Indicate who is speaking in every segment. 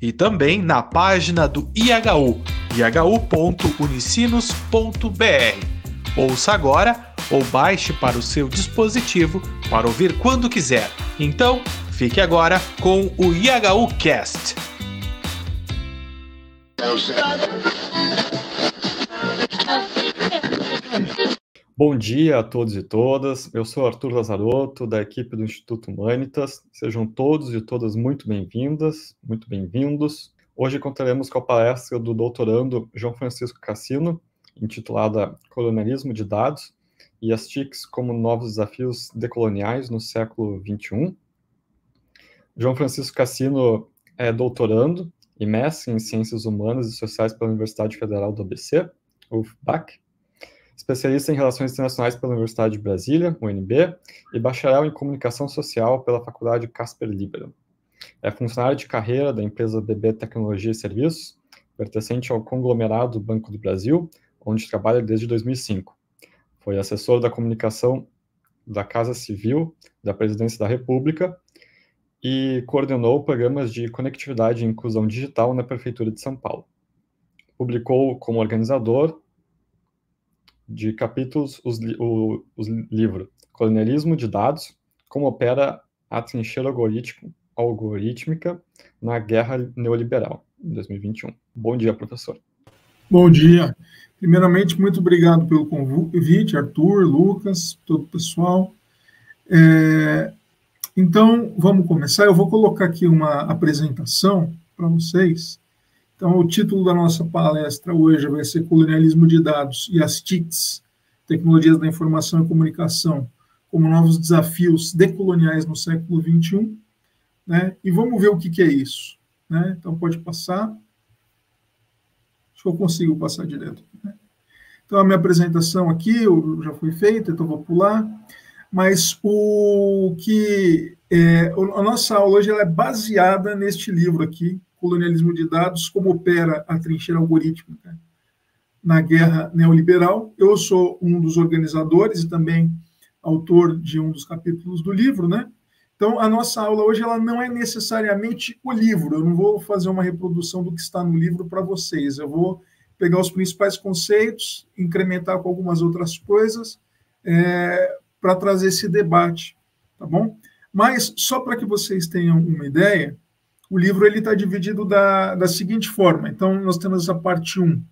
Speaker 1: e também na página do IHU, ihu.unicinos.br. Ouça agora ou baixe para o seu dispositivo para ouvir quando quiser. Então, fique agora com o IHU Cast.
Speaker 2: Bom dia a todos e todas. Eu sou Arthur Lazarotto, da equipe do Instituto Humanitas. Sejam todos e todas muito bem-vindas, muito bem-vindos. Hoje contaremos com a palestra do doutorando João Francisco Cassino, intitulada Colonialismo de Dados e as TICs como novos desafios decoloniais no século XXI. João Francisco Cassino é doutorando e mestre em Ciências Humanas e Sociais pela Universidade Federal do ABC, UFBAC, especialista em Relações Internacionais pela Universidade de Brasília, UNB, e bacharel em Comunicação Social pela Faculdade Casper Libero. É funcionário de carreira da empresa BB Tecnologia e Serviços, pertencente ao conglomerado Banco do Brasil, onde trabalha desde 2005. Foi assessor da comunicação da Casa Civil da Presidência da República e coordenou programas de conectividade e inclusão digital na Prefeitura de São Paulo. Publicou como organizador de capítulos os, o os livro Colonialismo de Dados, como opera a trincheira algorítmica na Guerra Neoliberal, em 2021. Bom dia, professor.
Speaker 3: Bom dia. Primeiramente, muito obrigado pelo convite, Arthur, Lucas, todo o pessoal. É, então, vamos começar. Eu vou colocar aqui uma apresentação para vocês então, o título da nossa palestra hoje vai ser Colonialismo de Dados e as TICs, Tecnologias da Informação e Comunicação, como novos desafios decoloniais no século XXI. Né? E vamos ver o que, que é isso. Né? Então, pode passar. Acho que eu consigo passar direto. Né? Então, a minha apresentação aqui já foi feita, então vou pular. Mas o que. É, a nossa aula hoje é baseada neste livro aqui, colonialismo de dados, como opera a trincheira algorítmica na guerra neoliberal. Eu sou um dos organizadores e também autor de um dos capítulos do livro, né? Então, a nossa aula hoje ela não é necessariamente o livro. Eu não vou fazer uma reprodução do que está no livro para vocês. Eu vou pegar os principais conceitos, incrementar com algumas outras coisas é, para trazer esse debate, tá bom? Mas só para que vocês tenham uma ideia, o livro ele está dividido da, da seguinte forma. Então, nós temos essa parte 1,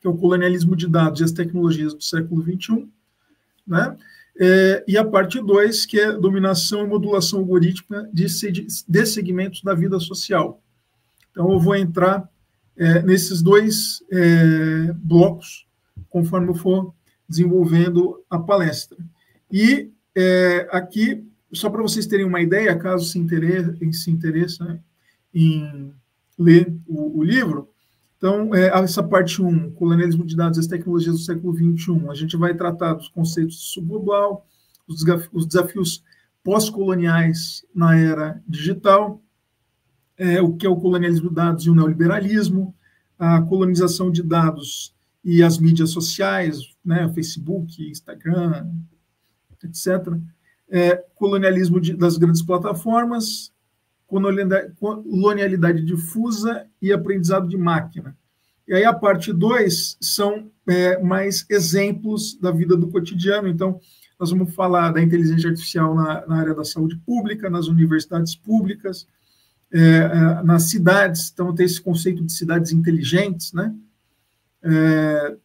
Speaker 3: que é o colonialismo de dados e as tecnologias do século XXI, né? É, e a parte 2, que é dominação e modulação algorítmica de, de segmentos da vida social. Então, eu vou entrar é, nesses dois é, blocos, conforme eu for desenvolvendo a palestra. E é, aqui só para vocês terem uma ideia, caso se interesse, se interesse né, em ler o, o livro, então, é, essa parte 1, colonialismo de dados e as tecnologias do século XXI, a gente vai tratar dos conceitos subglobal, os, os desafios pós-coloniais na era digital, é, o que é o colonialismo de dados e o neoliberalismo, a colonização de dados e as mídias sociais, né, Facebook, Instagram, etc é, colonialismo de, das grandes plataformas, colonialidade difusa e aprendizado de máquina. E aí a parte 2 são é, mais exemplos da vida do cotidiano. Então, nós vamos falar da inteligência artificial na, na área da saúde pública, nas universidades públicas, é, é nas cidades. Então, tem esse conceito de cidades inteligentes, né? É,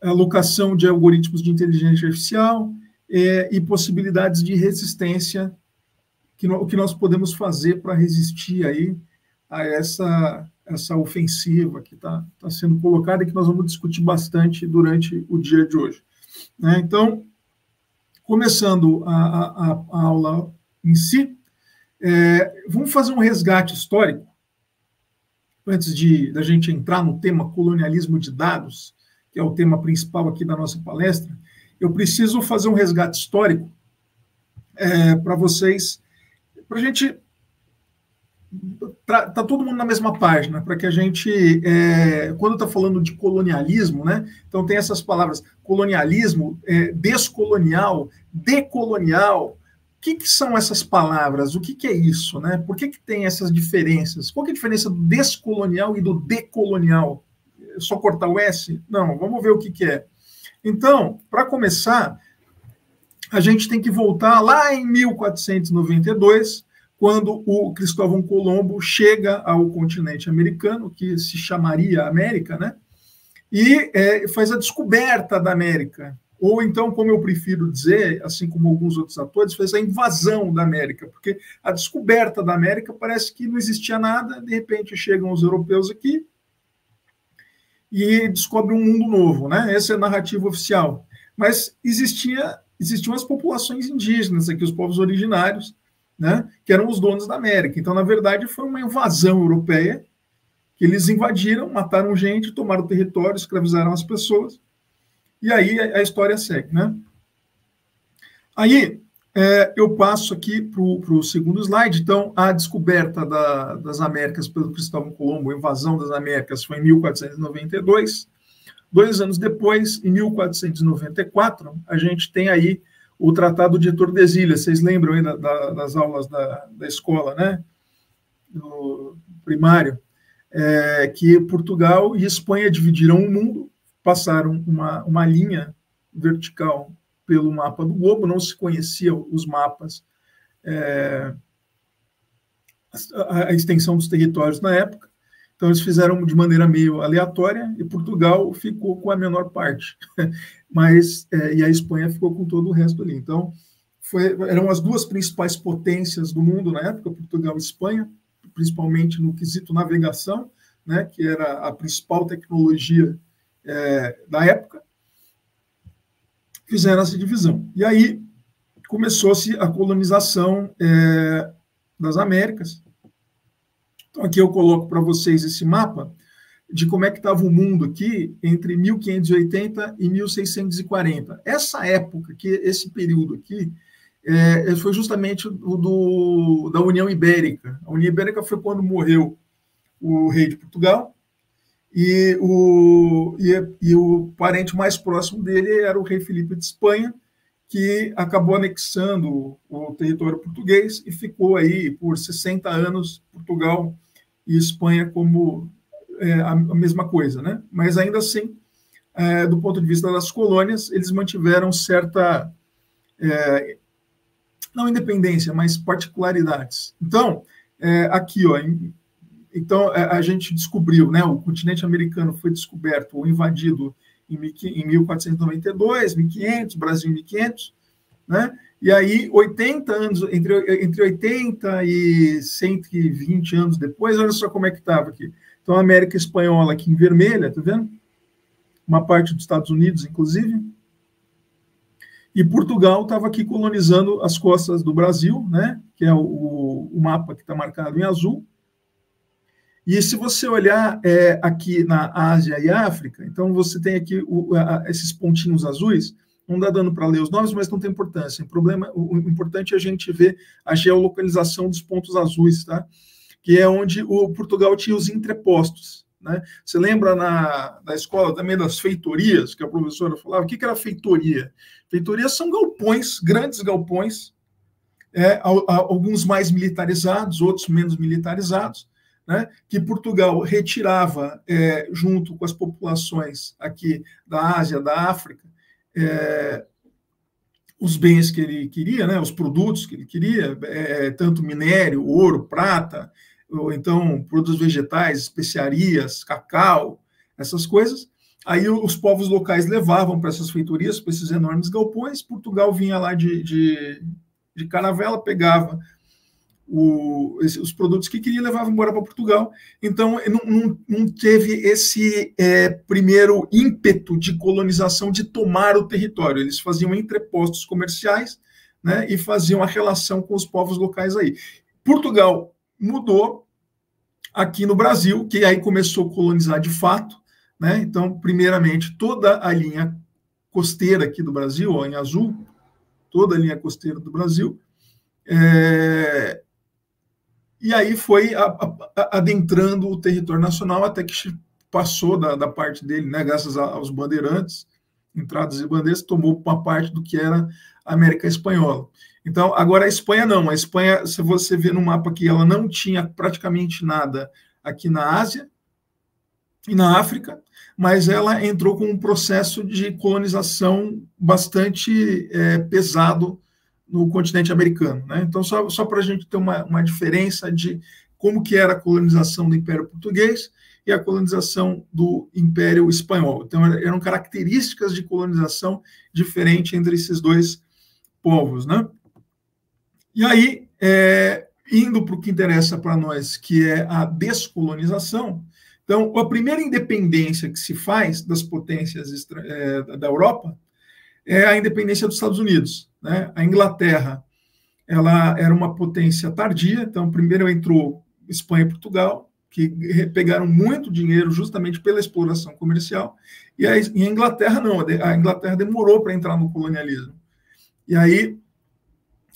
Speaker 3: alocação de algoritmos de inteligência artificial, é, e possibilidades de resistência, que no, o que nós podemos fazer para resistir aí a essa, essa ofensiva que está tá sendo colocada e que nós vamos discutir bastante durante o dia de hoje. Né? Então, começando a, a, a, aula em si, é, vamos fazer um resgate histórico antes de da gente entrar no tema colonialismo de dados, que é o tema principal aqui da nossa palestra, eu preciso fazer um resgate histórico é, para vocês, para a gente tá, tá, todo mundo na mesma página, para que a gente, é, quando está falando de colonialismo, né? Então tem essas palavras colonialismo, é, descolonial, decolonial. O que, que, são essas palavras? O que, que é isso, né? Por que, que tem essas diferenças? Qual é a diferença do descolonial e do decolonial? É só cortar o S? Não, vamos ver o que, que é. Então, para começar, a gente tem que voltar lá em 1492, quando o Cristóvão Colombo chega ao continente americano, que se chamaria América, né? E é, faz a descoberta da América. Ou então, como eu prefiro dizer, assim como alguns outros atores, fez a invasão da América, porque a descoberta da América parece que não existia nada, de repente chegam os europeus aqui e descobrem um mundo novo, né? Essa é a narrativa oficial. Mas existia, existiam as populações indígenas aqui, os povos originários, né, que eram os donos da América. Então, na verdade, foi uma invasão europeia que eles invadiram, mataram gente, tomaram território, escravizaram as pessoas. E aí a, história segue, né? Aí é, eu passo aqui para o segundo slide. Então, a descoberta da, das Américas pelo Cristóvão Colombo, a invasão das Américas, foi em 1492. Dois anos depois, em 1494, a gente tem aí o Tratado de Tordesilhas. Vocês lembram aí da, da, das aulas da, da escola, né? Do primário. É, que Portugal e Espanha dividiram o mundo, passaram uma, uma linha vertical pelo mapa do globo, não se conheciam os mapas, é, a, a extensão dos territórios na época, então eles fizeram de maneira meio aleatória e Portugal ficou com a menor parte. mas é, e a Espanha ficou com todo o resto ali. Então, foi, eram as duas principais potências do mundo na época, Portugal e Espanha, principalmente no quesito navegação, né, que era a principal tecnologia é, da época, fizeram essa divisão. E aí começou-se a colonização é, das Américas. Então, aqui eu coloco para vocês esse mapa de como é que estava o mundo aqui entre 1580 e 1640. Essa época, que esse período aqui, é, foi justamente o do, da União Ibérica. A União Ibérica foi quando morreu o rei de Portugal e o, e, e o parente mais próximo dele era o rei Felipe de Espanha, que acabou anexando o território português e ficou aí por 60 anos Portugal e Espanha como é, a, a, mesma coisa, né? Mas ainda assim, é, do ponto de vista das colônias, eles mantiveram certa é, não independência, mas particularidades. Então, é, aqui, ó, em, então é, a gente descobriu, né? O continente americano foi descoberto ou invadido em, em 1492, 1500, Brasil 1500, né? E aí, 80 anos, entre, entre 80 e 120 anos depois, olha só como é que estava aqui. Então, a América Espanhola aqui em vermelha, tá vendo? Uma parte dos Estados Unidos, inclusive. E Portugal estava aqui colonizando as costas do Brasil, né? Que é o, o mapa que está marcado em azul. E se você olhar é, aqui na Ásia e África, então você tem aqui o, a, esses pontinhos azuis, não dá dando para ler os nomes, mas não tem importância. O problema, o importante é a gente ver a geolocalização dos pontos azuis, tá? que é onde o Portugal tinha os entrepostos. Né? Você lembra na, na escola também das feitorias, que a professora falava? O que, que era feitoria? Feitorias são galpões, grandes galpões, é, alguns mais militarizados, outros menos militarizados, né, que Portugal retirava é, junto com as populações aqui da Ásia, da África, é, os bens que ele queria, né, os produtos que ele queria, é, tanto minério, ouro, prata, ou então produtos vegetais, especiarias, cacau, essas coisas. Aí os povos locais levavam para essas feitorias, para esses enormes galpões. Portugal vinha lá de, de, de caravela, pegava o, os produtos que queria levava embora para Portugal. Então, não, não, não teve esse é, primeiro ímpeto de colonização, de tomar o território. Eles faziam entrepostos comerciais né, e faziam a relação com os povos locais aí. Portugal mudou aqui no Brasil, que aí começou a colonizar de fato. Né? Então, primeiramente, toda a linha costeira aqui do Brasil, ó, em azul, toda a linha costeira do Brasil. É... E aí foi a, a, adentrando o território nacional até que passou da, da parte dele, né, graças aos bandeirantes, entradas e bandeiras, tomou uma parte do que era a América Espanhola. Então, agora a Espanha não. A Espanha, se você vê no mapa aqui, ela não tinha praticamente nada aqui na Ásia e na África, mas ela entrou com um processo de colonização bastante é, pesado no continente americano. Né? Então, só, só para a gente ter uma, uma diferença de como que era a colonização do Império Português e a colonização do Império Espanhol. Então, eram características de colonização diferentes entre esses dois povos. Né? E aí, é, indo para o que interessa para nós, que é a descolonização, então, a primeira independência que se faz das potências é, da Europa é a independência dos Estados Unidos. Né? A Inglaterra ela era uma potência tardia, então primeiro entrou Espanha e Portugal, que pegaram muito dinheiro justamente pela exploração comercial, e a, Inglaterra não, a Inglaterra demorou para entrar no colonialismo. E aí,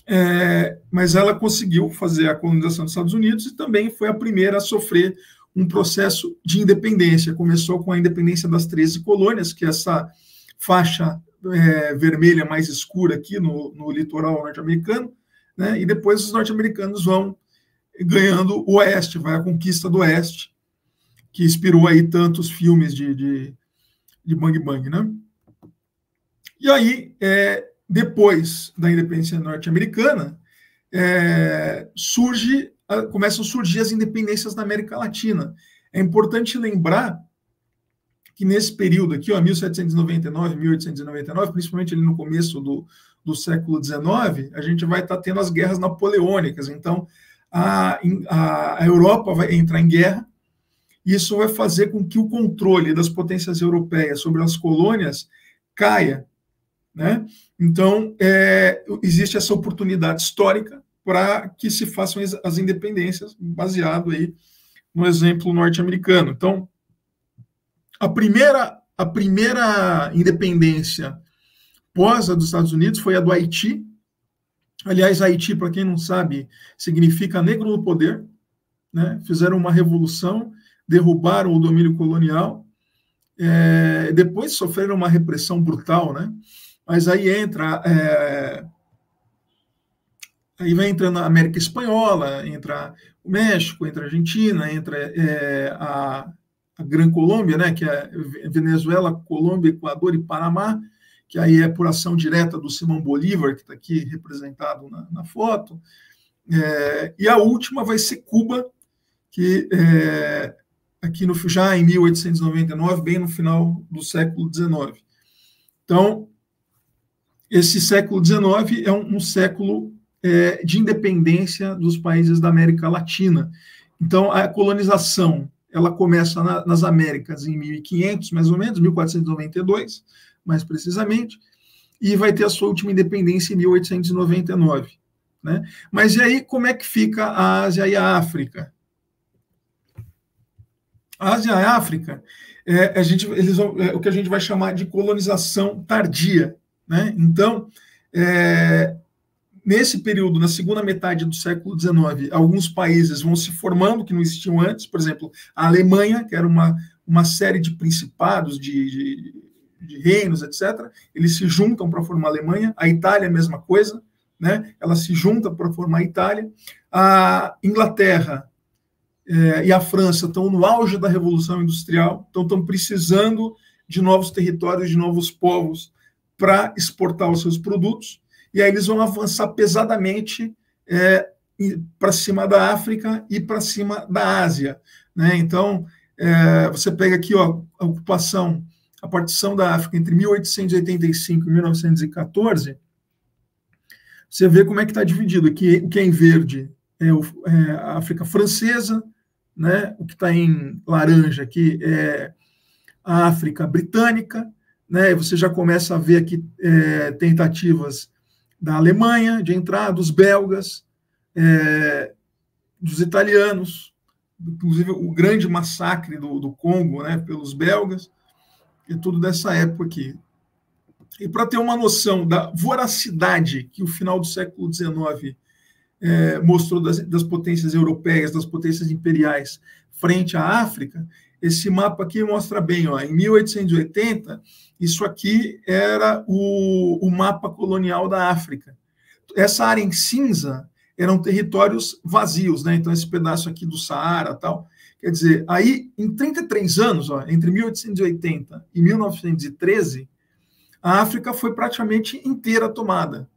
Speaker 3: é, mas ela conseguiu fazer a colonização dos Estados Unidos e também foi a primeira a sofrer um processo de independência. Começou com a independência das 13 colônias, que é essa faixa é, vermelha mais escura aqui no, no litoral norte-americano, né? e depois os norte-americanos vão ganhando o oeste, vai a conquista do oeste, que inspirou aí tantos filmes de, de, de Bang Bang, né? E aí, é, depois da independência norte-americana, é, surge começam a surgir as independências na América Latina. É importante lembrar que nesse período aqui, ó, 1799, 1899, principalmente ali no começo do, do século XIX, a gente vai estar tá tendo as guerras napoleônicas. Então, a, a, a Europa vai entrar em guerra, e isso vai fazer com que o controle das potências europeias sobre as colônias caia. Né? Então, é, existe essa oportunidade histórica para que se façam as independências, baseado aí no exemplo norte-americano. Então, a primeira, a primeira independência pós a dos Estados Unidos foi a do Haiti. Aliás, Haiti, para quem não sabe, significa negro no poder. Né? Fizeram uma revolução, derrubaram o domínio colonial, é, depois sofreram uma repressão brutal, né? Mas aí entra é, Aí vai entrando a América Espanhola, entra o México, entra a Argentina, entra é, a, Gran Colômbia, né, que é Venezuela, Colômbia, Equador e Panamá, que aí é por ação direta do Simão Bolívar, que está aqui representado na, na foto. É, e a última vai ser Cuba, que é, aqui no, já em 1899, bem no final do século XIX. Então, esse século XIX é um, um século é, de independência dos países da América Latina. Então, a colonização ela começa na, nas Américas em 1500, mais ou menos, 1492, mais precisamente, e vai ter a sua última independência em 1899. Né? Mas e aí, como é que fica a Ásia e a África? A Ásia e a África, é, a gente, eles é o que a gente vai chamar de colonização tardia. Né? Então, é, nesse período, na segunda metade do século XIX, alguns países vão se formando que não existiam antes, por exemplo, a Alemanha, que era uma, uma série de principados, de, de, de reinos, etc., eles se juntam para formar a Alemanha, a Itália, a mesma coisa, né? ela se junta para formar a Itália, a Inglaterra é, e a França estão no auge da Revolução Industrial, então estão precisando de novos territórios, de novos povos para exportar os seus produtos, e aí eles vão avançar pesadamente é, para cima da África e para cima da Ásia. Né? Então, é, você pega aqui ó, a ocupação, a partição da África entre 1885 e 1914, você vê como é que está dividido. Aqui, o que é em verde é, o, é a África francesa, né? o que está em laranja aqui é a África britânica, né? você já começa a ver aqui é, tentativas da Alemanha de entrar, dos belgas, é, dos italianos, inclusive o grande massacre do, do Congo, né, pelos belgas, e tudo dessa época aqui. E para ter uma noção da voracidade que o final do século XIX é, mostrou das, das, potências europeias, das potências imperiais frente à África, esse mapa aqui mostra bem, ó, em 1880, isso aqui era o, o mapa colonial da África. Essa área em cinza eram territórios vazios, né? Então, esse pedaço aqui do Saara tal. Quer dizer, aí, em 33 anos, ó, entre 1880 e 1913, a África foi praticamente inteira tomada.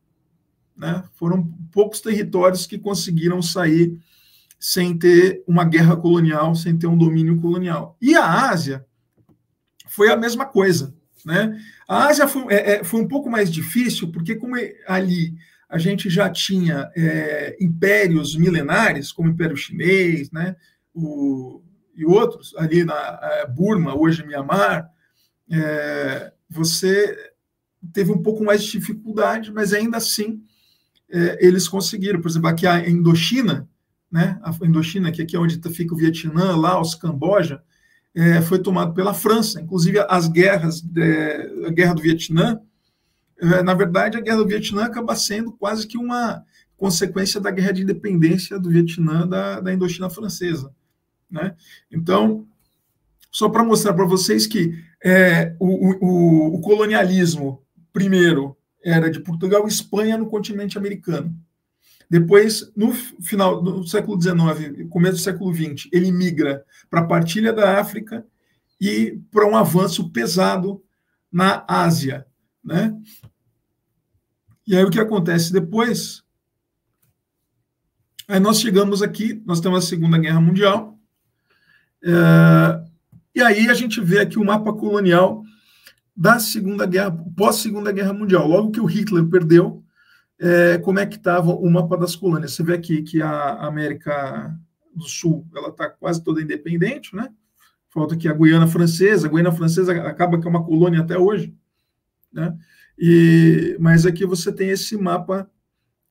Speaker 3: Né? Foram poucos territórios que conseguiram sair sem ter uma guerra colonial, sem ter um domínio colonial. E a Ásia foi a mesma coisa. Né? A Ásia foi, é, é foi um pouco mais difícil, porque como ali a gente já tinha é, impérios milenares, como o Império Chinês, né, o, e outros, ali na é, Burma, hoje Mianmar, é, você teve um pouco mais de dificuldade, mas ainda assim é, eles conseguiram. Por exemplo, aqui a Indochina, né, a Indochina, que aqui é onde fica o Vietnã, Laos, Camboja, é, foi tomado pela França. Inclusive, as guerras, a guerra do Vietnã, é, na verdade, a guerra do Vietnã acaba sendo quase que uma consequência da guerra de independência do Vietnã da, da Indochina francesa. Né? Então, só para mostrar para vocês que é, o, o, o, colonialismo, primeiro, era de Portugal e Espanha no continente americano. Depois, no final do século XIX, começo do século XX, ele migra para a partilha da África e para um avanço pesado na Ásia. Né? E aí o que acontece depois? Aí nós chegamos aqui, nós temos a Segunda Guerra Mundial, é, e aí a gente vê aqui o mapa colonial da Segunda Guerra, pós-Segunda Guerra Mundial. Logo que o Hitler perdeu, é, como é estava o mapa das colônias? Você vê aqui que a América do Sul ela está quase toda independente, né? Falta aqui a Guiana Francesa. A Guiana Francesa acaba que é uma colônia até hoje, né? E, mas aqui você tem esse mapa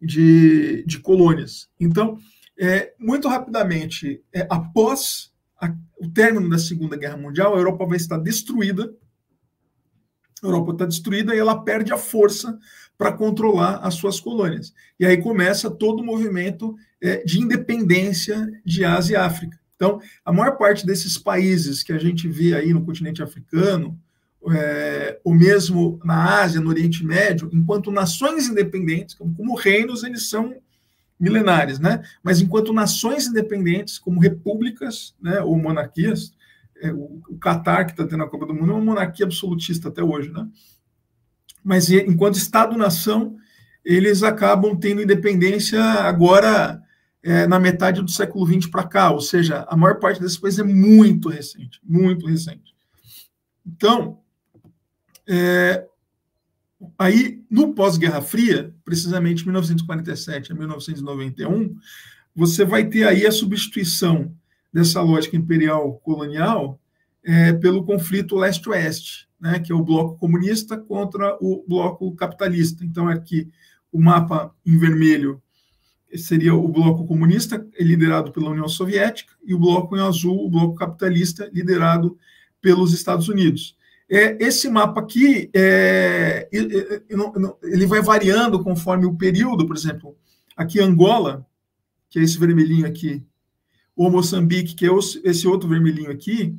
Speaker 3: de, de colônias. Então, é, muito rapidamente, é, após a, o término da Segunda Guerra Mundial, a Europa vai estar destruída. A Europa está destruída e ela perde a força para controlar as suas colônias. E aí começa todo o movimento é, de independência de Ásia e África. Então, a maior parte desses países que a gente vê aí no continente africano, é, ou mesmo na Ásia, no Oriente Médio, enquanto nações independentes, como, como reinos, eles são milenares, né? Mas enquanto nações independentes, como repúblicas, né, ou monarquias, o, o Catar que está tendo a Copa do Mundo é uma monarquia absolutista até hoje, né? Mas enquanto Estado-nação, eles acabam tendo independência agora é, na metade do século XX para cá, ou seja, a maior parte desses países é muito recente, muito recente. Então, é, aí, no pós-Guerra Fria, precisamente 1947 a 1991, você vai ter aí a substituição dessa lógica imperial colonial é, pelo conflito leste-oeste, né, que é o bloco comunista contra o bloco capitalista. Então, aqui o mapa em vermelho seria o bloco comunista, liderado pela União Soviética, e o bloco em azul, o bloco capitalista, liderado pelos Estados Unidos. É, esse mapa aqui, é, ele vai variando conforme o período, por exemplo, aqui Angola, que é esse vermelhinho aqui, ou Moçambique, que é esse outro vermelhinho aqui,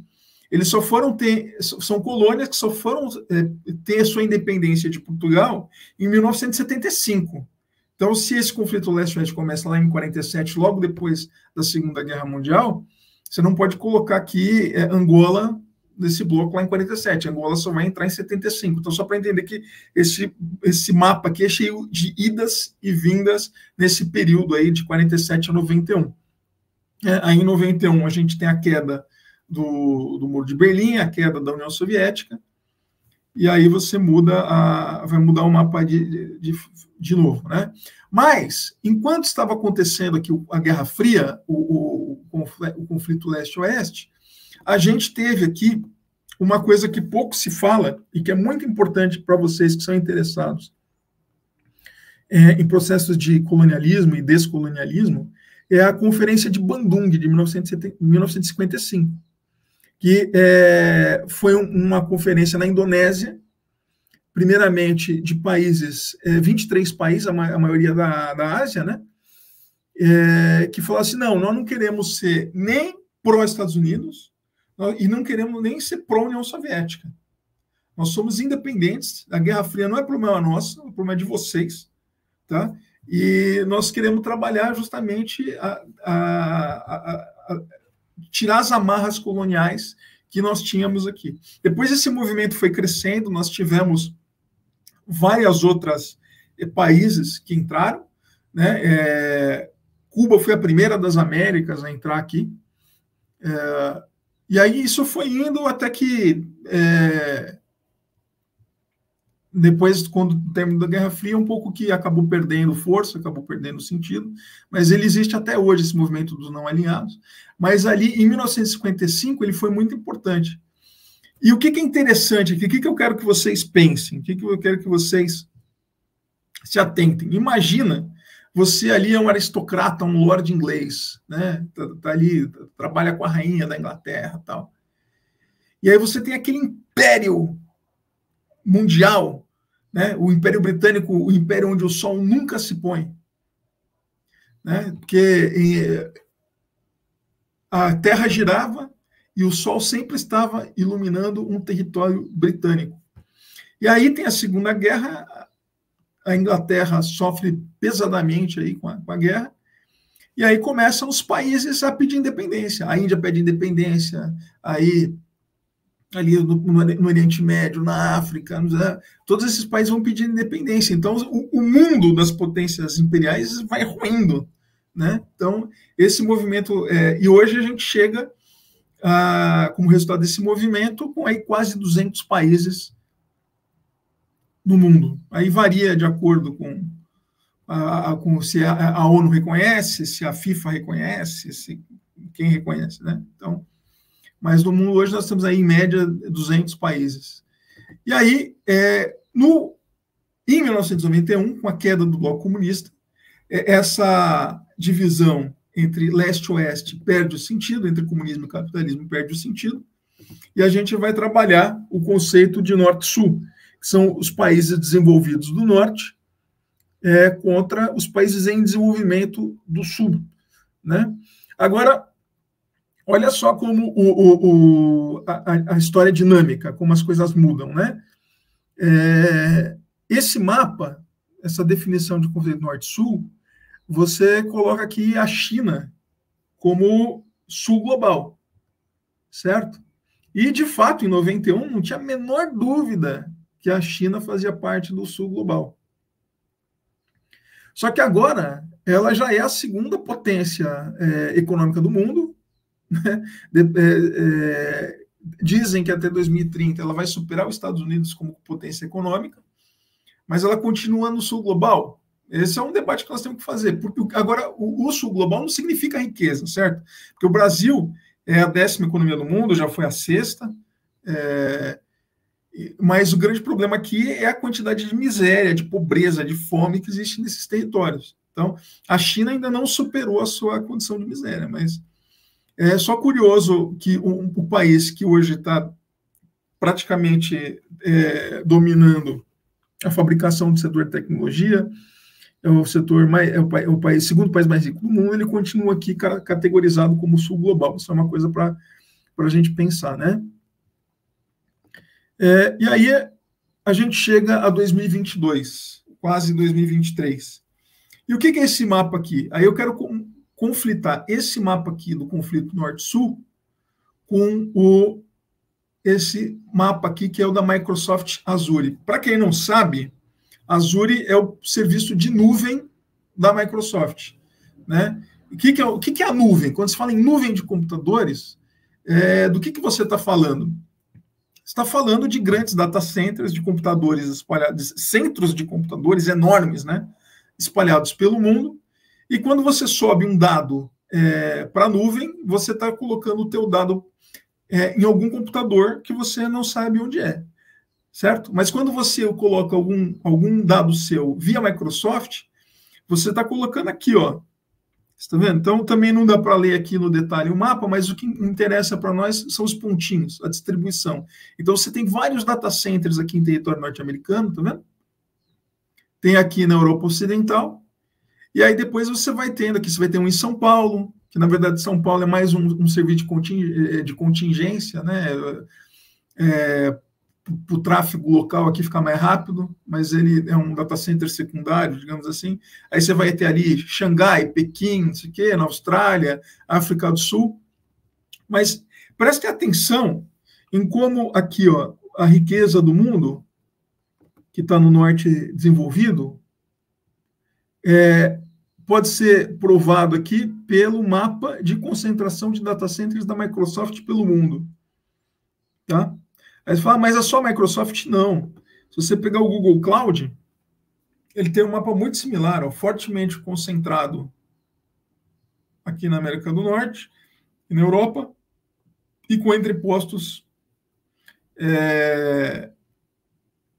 Speaker 3: eles só foram ter, são colônias que só foram é, ter sua independência de Portugal em 1975. Então, se esse conflito leste-oeste começa lá em 47, logo depois da Segunda Guerra Mundial, você não pode colocar aqui é, Angola desse bloco lá em 47. Angola só vai entrar em 75. Então, só para entender que esse, esse mapa aqui é cheio de idas e vindas nesse período aí de 47 a 91. É, aí, em 91, a gente tem a queda do, do Muro de Berlim, a queda da União Soviética, e aí você muda a, vai mudar o mapa de, de, de novo, né? Mas, enquanto estava acontecendo aqui a Guerra Fria, o, o, o conflito leste-oeste, a gente teve aqui uma coisa que pouco se fala e que é muito importante para vocês que são interessados é, em processos de colonialismo e descolonialismo, é a Conferência de Bandung, de 1955, que é, foi uma conferência na Indonésia, primeiramente de países, é, 23 países, a, ma a maioria da, da Ásia, né? É, que falou assim: não, nós não queremos ser nem pró-Estados Unidos e não queremos nem ser pró-União Soviética. Nós somos independentes, a Guerra Fria não é problema nosso, é problema de vocês, tá? E nós queremos trabalhar justamente a, a, a, tirar as amarras coloniais que nós tínhamos aqui. Depois esse movimento foi crescendo, nós tivemos várias outras eh, países que entraram, né? É, Cuba foi a primeira das Américas a entrar aqui. É, e aí isso foi indo até que é, depois, quando o término da Guerra Fria, um pouco que acabou perdendo força, acabou perdendo sentido, mas ele existe até hoje, esse movimento dos não alinhados. Mas ali, em 1955, ele foi muito importante. E o que, que é interessante aqui, o que, que eu quero que vocês pensem, o que, que eu quero que vocês se atentem. Imagina você ali é um aristocrata, um lord inglês, né? Tá, tá, ali, trabalha com a rainha da Inglaterra tal. E aí você tem aquele império mundial né? o Império Britânico, o império onde o sol nunca se põe. Né? Porque a Terra girava e o sol sempre estava iluminando um território britânico. E aí tem a Segunda Guerra, a Inglaterra sofre pesadamente aí com a, com a guerra, e aí começam os países a pedir independência. A Índia pede independência, aí ali no, no, Oriente Médio, na África, né? todos esses países vão pedir independência. Então, o, o, mundo das potências imperiais vai ruindo, né? Então, esse movimento é, e hoje a gente chega como resultado desse movimento com aí quase 200 países no mundo. Aí varia de acordo com, a, a, com se a, a ONU reconhece, se a FIFA reconhece, se quem reconhece, né? Então mas no mundo hoje nós temos aí, em média, 200 países. E aí, é, no, em 1991, com a queda do bloco comunista, é, essa divisão entre leste e oeste perde o sentido, entre comunismo e capitalismo perde o sentido, e a gente vai trabalhar o conceito de norte-sul, que são os países desenvolvidos do norte é, contra os países em desenvolvimento do sul. Né? Agora, Olha só como o, o, o a, a, história é dinâmica, como as coisas mudam, né? É, esse mapa, essa definição de conflito norte-sul, você coloca aqui a China como sul global, certo? E, de fato, em 91, não tinha a menor dúvida que a China fazia parte do sul global. Só que agora ela já é a segunda potência é, econômica do mundo, né? De, é, é, dizem que até 2030 ela vai superar os Estados Unidos como potência econômica, mas ela continua no sul global. Esse é um debate que nós temos que fazer, porque agora o, o sul global não significa riqueza, certo? Porque o Brasil é a décima economia do mundo, já foi a sexta, é, mas o grande problema aqui é a quantidade de miséria, de pobreza, de fome que existe nesses territórios. Então, a China ainda não superou a sua condição de miséria, mas é só curioso que o, país que hoje está praticamente é, dominando a fabricação do setor de tecnologia, é o setor mais, é o, é o, país, segundo país mais rico do mundo, ele continua aqui categorizado como sul global. Isso é uma coisa para a gente pensar, né? É, e aí a gente chega a 2022, quase 2023. E o que, que é esse mapa aqui? Aí eu quero conflitar esse mapa aqui do conflito norte-sul com o esse mapa aqui que é o da Microsoft Azure. Para quem não sabe, Azure é o serviço de nuvem da Microsoft, né? O que, que, é, que, que é a nuvem? Quando se fala em nuvem de computadores, é, do que, que você está falando? está falando de grandes data centers de computadores espalhados, centros de computadores enormes, né? Espalhados pelo mundo, e quando você sobe um dado é, para a nuvem, você está colocando o teu dado é, em algum computador que você não sabe onde é, certo? Mas quando você coloca algum, algum dado seu via Microsoft, você está colocando aqui, ó, Está vendo? Então, também não dá para ler aqui no detalhe o mapa, mas o que interessa para nós são os pontinhos, a distribuição. Então, você tem vários data centers aqui em território norte-americano, tá vendo? Tem aqui na Europa Ocidental, e aí depois você vai tendo aqui, você vai ter um em São Paulo, que na verdade São Paulo é mais um, um serviço de, contingência, né? É, para o tráfego local aqui ficar mais rápido, mas ele é um data center secundário, digamos assim. Aí você vai ter ali Xangai, Pequim, não sei o quê, na Austrália, África do Sul. Mas preste atenção em como aqui, ó, a riqueza do mundo, que está no norte desenvolvido, é, pode ser provado aqui pelo mapa de concentração de data centers da Microsoft pelo mundo. Tá? Aí você fala, mas é só Microsoft? Não. Se você pegar o Google Cloud, ele tem um mapa muito similar, ó, fortemente concentrado aqui na América do Norte e na Europa, e com entrepostos é,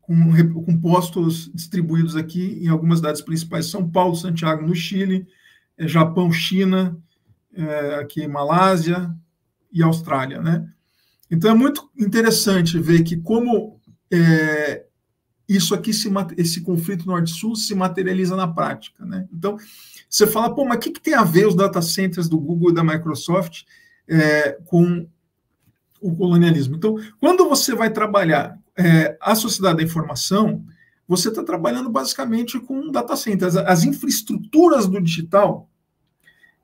Speaker 3: com, com, postos distribuídos aqui em algumas cidades principais, São Paulo, Santiago, no Chile, é, Japão, China, é, aqui Malásia e Austrália, né? Então é muito interessante ver que como é, isso aqui, se, esse conflito norte-sul se materializa na prática. Né? Então, você fala, pô, mas o que, que, tem a ver os data centers do Google e da Microsoft é, com o colonialismo? Então, quando você vai trabalhar é, a sociedade da informação, você está trabalhando basicamente com data centers. As infraestruturas do digital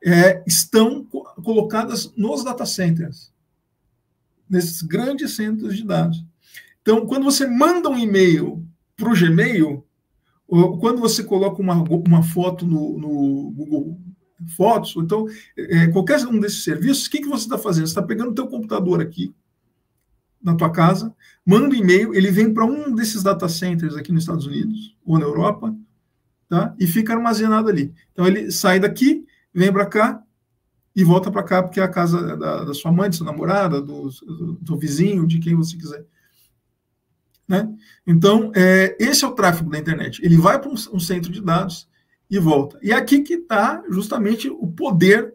Speaker 3: é, estão colocadas nos data centers nesses grandes centros de dados. Então, quando você manda um e-mail para o Gmail, ou quando você coloca uma, uma foto no, no Google Fotos, então é, qualquer um desses serviços, o que, que você está fazendo? Você está pegando o teu computador aqui, na tua casa, manda um e-mail, ele vem para um desses data centers aqui nos Estados Unidos ou na Europa, tá? E fica armazenado ali. Então ele sai daqui, vem para cá, e volta para cá porque é a casa da, da, sua mãe, da sua namorada, do, do, do, vizinho, de quem você quiser. Né? Então, é, esse é o tráfego da internet. Ele vai para um, um, centro de dados e volta. E é aqui que está justamente o poder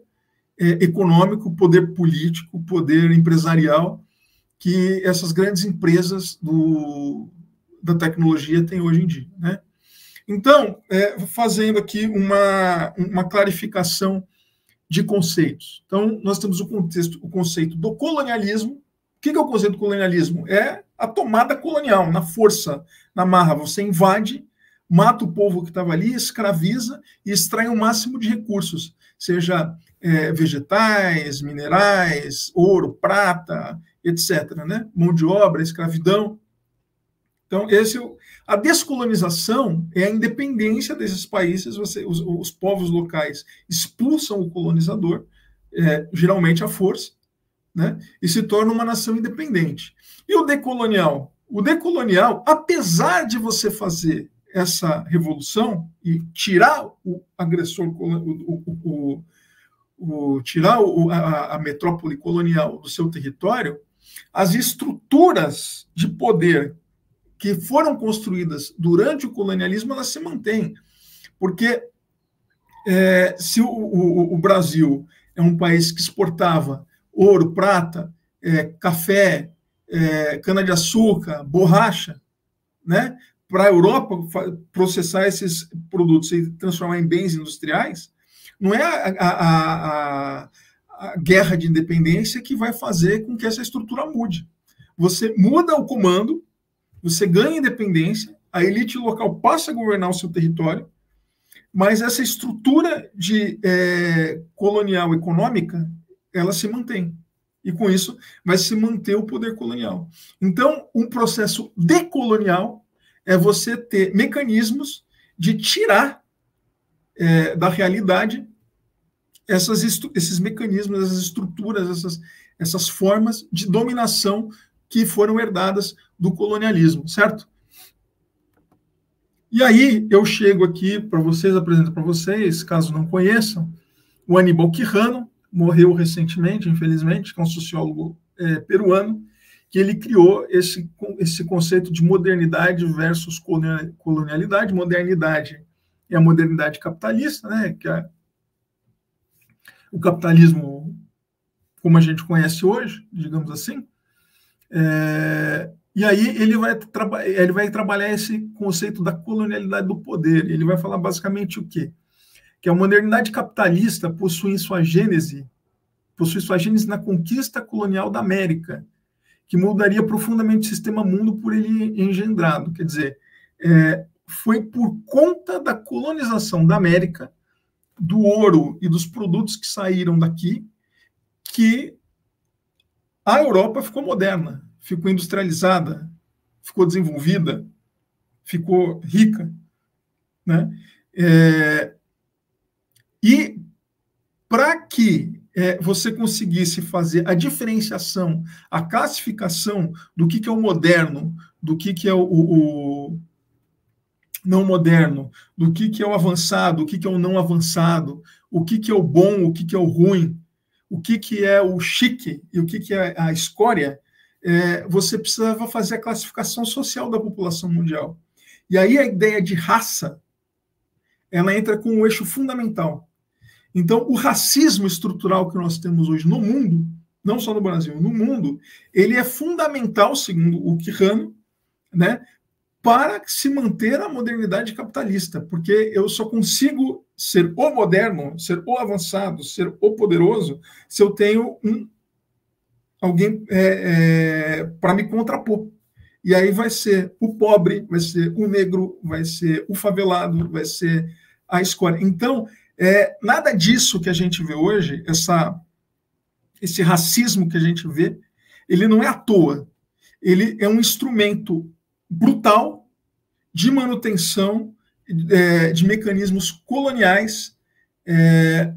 Speaker 3: é, econômico, poder político, poder empresarial que essas grandes empresas do, da tecnologia têm hoje em dia. Né? Então, é, fazendo aqui uma, uma clarificação de conceitos. Então, nós temos o, contexto, o conceito do colonialismo. O que é o conceito do colonialismo? É a tomada colonial, na força, na marra. Você invade, mata o povo que estava ali, escraviza e extrai o máximo de recursos, seja é, vegetais, minerais, ouro, prata, etc. Né? Mão de obra, escravidão. Então, esse, é a descolonização é a independência desses países, você, os, os povos locais expulsam o colonizador, é, geralmente à força, né, e se torna uma nação independente. E o decolonial? O decolonial, apesar de você fazer essa revolução e tirar o agressor, o, o, o tirar a, a metrópole colonial do seu território, as estruturas de poder que foram construídas durante o colonialismo, elas se mantêm. Porque é, se o, o, o, Brasil é um país que exportava ouro, prata, é, café, é, cana-de-açúcar, borracha, né, para a Europa processar esses produtos e transformar em bens industriais, não é a, a, a, a guerra de independência que vai fazer com que essa estrutura mude. Você muda o comando, você ganha independência, a elite local passa a governar o seu território, mas essa estrutura de é, colonial econômica ela se mantém e com isso vai se manter o poder colonial. Então, um processo decolonial é você ter mecanismos de tirar é, da realidade essas, esses mecanismos, essas estruturas, essas, essas formas de dominação que foram herdadas do colonialismo, certo? E aí eu chego aqui para vocês, apresento para vocês, caso não conheçam, o Aníbal Quijano, morreu recentemente, infelizmente, que é um sociólogo é, peruano, que ele criou esse, esse conceito de modernidade versus colonialidade. Modernidade é a modernidade capitalista, né, que é o capitalismo como a gente conhece hoje, digamos assim. É, e aí ele vai, ele vai trabalhar esse conceito da colonialidade do poder. Ele vai falar basicamente o quê? Que a modernidade capitalista possui sua gênese, possui sua gênese na conquista colonial da América, que mudaria profundamente o sistema mundo por ele engendrado. Quer dizer, é, foi por conta da colonização da América, do ouro e dos produtos que saíram daqui, que a Europa ficou moderna, ficou industrializada, ficou desenvolvida, ficou rica. Né? É, e para que é, você conseguisse fazer a diferenciação, a classificação do que, que é o moderno, do que, que é o, o não moderno, do que, que é o avançado, o que, que é o não avançado, o que, que é o bom, o que, que é o ruim, o que, que é o chique e o que, que é a escória, é, você precisava fazer a classificação social da população mundial. E aí a ideia de raça, ela entra com um eixo fundamental. Então, o racismo estrutural que nós temos hoje no mundo, não só no Brasil, no mundo, ele é fundamental, segundo o Quirrano, né, para se manter a modernidade capitalista, porque eu só consigo ser o moderno, ser o avançado, ser o poderoso, se eu tenho um alguém é, é, para me contrapor. E aí vai ser o pobre, vai ser o negro, vai ser o favelado, vai ser a escolha. Então, é, nada disso que a gente vê hoje, essa, esse racismo que a gente vê, ele não é à toa. Ele é um instrumento brutal de manutenção é, de mecanismos coloniais é,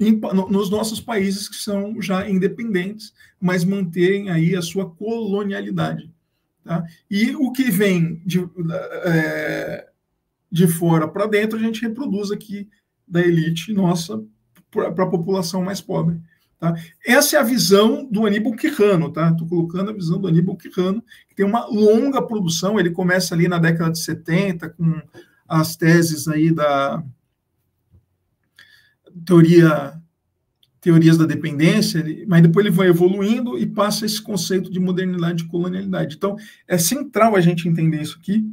Speaker 3: em, nos nossos países que são já independentes, mas mantêm aí a sua colonialidade. Tá? E o que vem de, é, de fora para dentro, a gente reproduz aqui da elite nossa para a população mais pobre. Tá? Essa é a visão do Aníbal Quirrano, tá? Estou colocando a visão do Aníbal Quirrano, que tem uma longa produção, ele começa ali na década de 70, com as teses aí da teoria teorias da dependência, mas depois ele vai evoluindo e passa esse conceito de modernidade e colonialidade. Então, é central a gente entender isso aqui,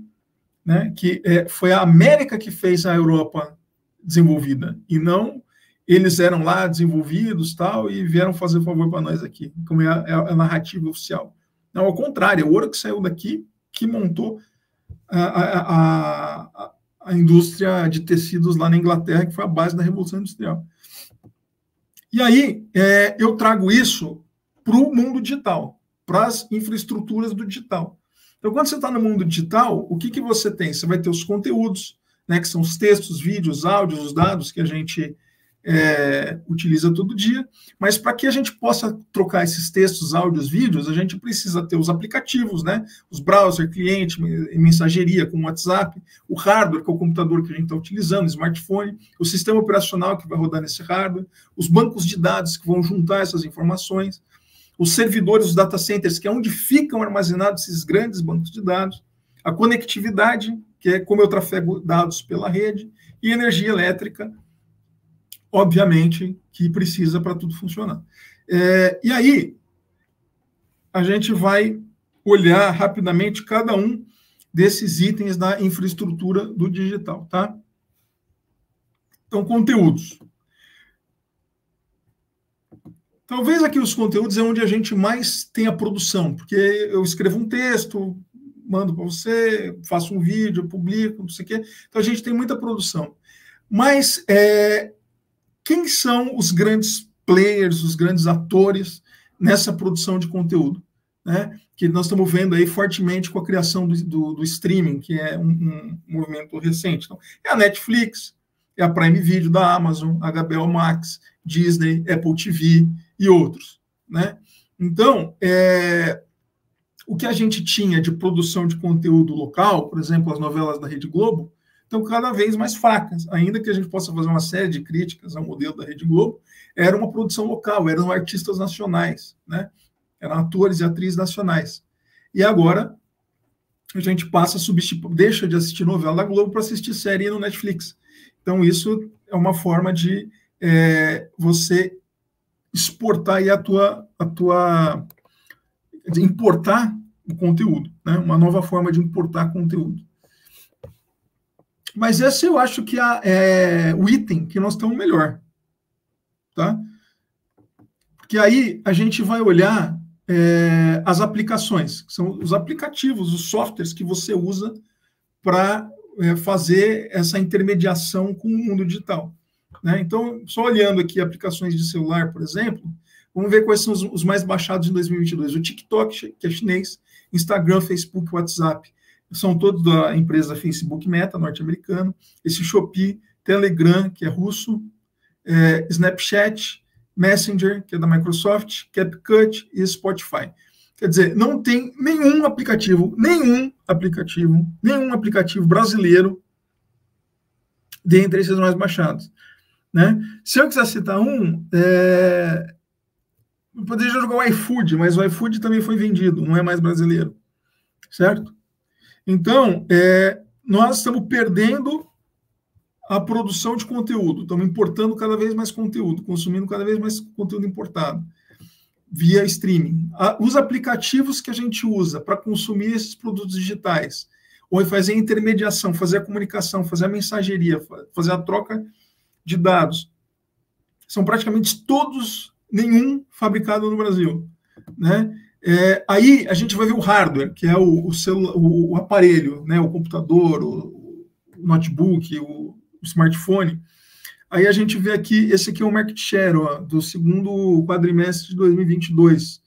Speaker 3: né? que é, foi a América que fez a Europa desenvolvida, e não eles eram lá desenvolvidos tal e vieram fazer favor para nós aqui, como é a, é a, narrativa oficial. Não, ao contrário, é o ouro que saiu daqui que montou a, a, a, a indústria de tecidos lá na Inglaterra, que foi a base da Revolução Industrial. E aí, é, eu trago isso para o mundo digital, para as infraestruturas do digital. Então, quando você está no mundo digital, o que, que você tem? Você vai ter os conteúdos, né, que são os textos, vídeos, áudios, os dados que a gente é, utiliza todo dia, mas para que a gente possa trocar esses textos, áudios, vídeos, a gente precisa ter os aplicativos, né? Os browser, cliente, mensageria com WhatsApp, o hardware, que é o computador que a gente está utilizando, smartphone, o sistema operacional que vai rodar nesse hardware, os bancos de dados que vão juntar essas informações, os servidores, os data centers, que é onde ficam armazenados esses grandes bancos de dados, a conectividade, que é como eu trafego dados pela rede, e energia elétrica, obviamente, que precisa para tudo funcionar. É, e aí, a gente vai olhar rapidamente cada um desses itens da infraestrutura do digital, tá? Então, conteúdos. Talvez aqui os conteúdos é onde a gente mais tem a produção, porque eu escrevo um texto, mando para você, faço um vídeo, publico, não sei o quê. Então a gente tem muita produção. Mas é, quem são os grandes players, os grandes atores nessa produção de conteúdo, né? Que nós estamos vendo aí fortemente com a criação do, do, do streaming, que é um, um, movimento recente. Então, é a Netflix, é a Prime Video da Amazon, a HBO Max, Disney, Apple TV e outros, né? Então, é, o que a gente tinha de produção de conteúdo local, por exemplo, as novelas da Rede Globo, estão cada vez mais fracas. Ainda que a gente possa fazer uma série de críticas ao modelo da Rede Globo, era uma produção local, eram artistas nacionais, né? eram atores e atrizes nacionais. E agora a gente passa a deixa de assistir novela da Globo para assistir série no Netflix. Então, isso é uma forma de é, você exportar e a tua, a tua importar o conteúdo, né? uma nova forma de importar conteúdo. Mas esse eu acho que é o item que nós estamos melhor. Tá? Porque aí a gente vai olhar é, as aplicações, que são os aplicativos, os softwares que você usa para é, fazer essa intermediação com o mundo digital. Né? Então, só olhando aqui aplicações de celular, por exemplo, vamos ver quais são os, os mais baixados em 2022. O TikTok, que é chinês, Instagram, Facebook, WhatsApp, são todos da empresa Facebook Meta, norte-americano. Esse Shopee, Telegram, que é russo, é, Snapchat, Messenger, que é da Microsoft, CapCut e Spotify. Quer dizer, não tem nenhum aplicativo, nenhum aplicativo, nenhum aplicativo brasileiro dentre esses mais baixados. Né? Se eu quiser citar um, é... eu poderia jogar o iFood, mas o iFood também foi vendido, não é mais brasileiro. Certo? Então, é... nós estamos perdendo a produção de conteúdo, estamos importando cada vez mais conteúdo, consumindo cada vez mais conteúdo importado via streaming. Os aplicativos que a gente usa para consumir esses produtos digitais, ou fazer a intermediação, fazer a comunicação, fazer a mensageria, fazer a troca de dados, são praticamente todos, nenhum fabricado no Brasil. Né? É, aí a gente vai ver o hardware, que é o, o, celular, o, o aparelho, né? o computador, o, o notebook, o, smartphone. Aí a gente vê aqui, esse aqui é o market share ó, do segundo quadrimestre de 2022.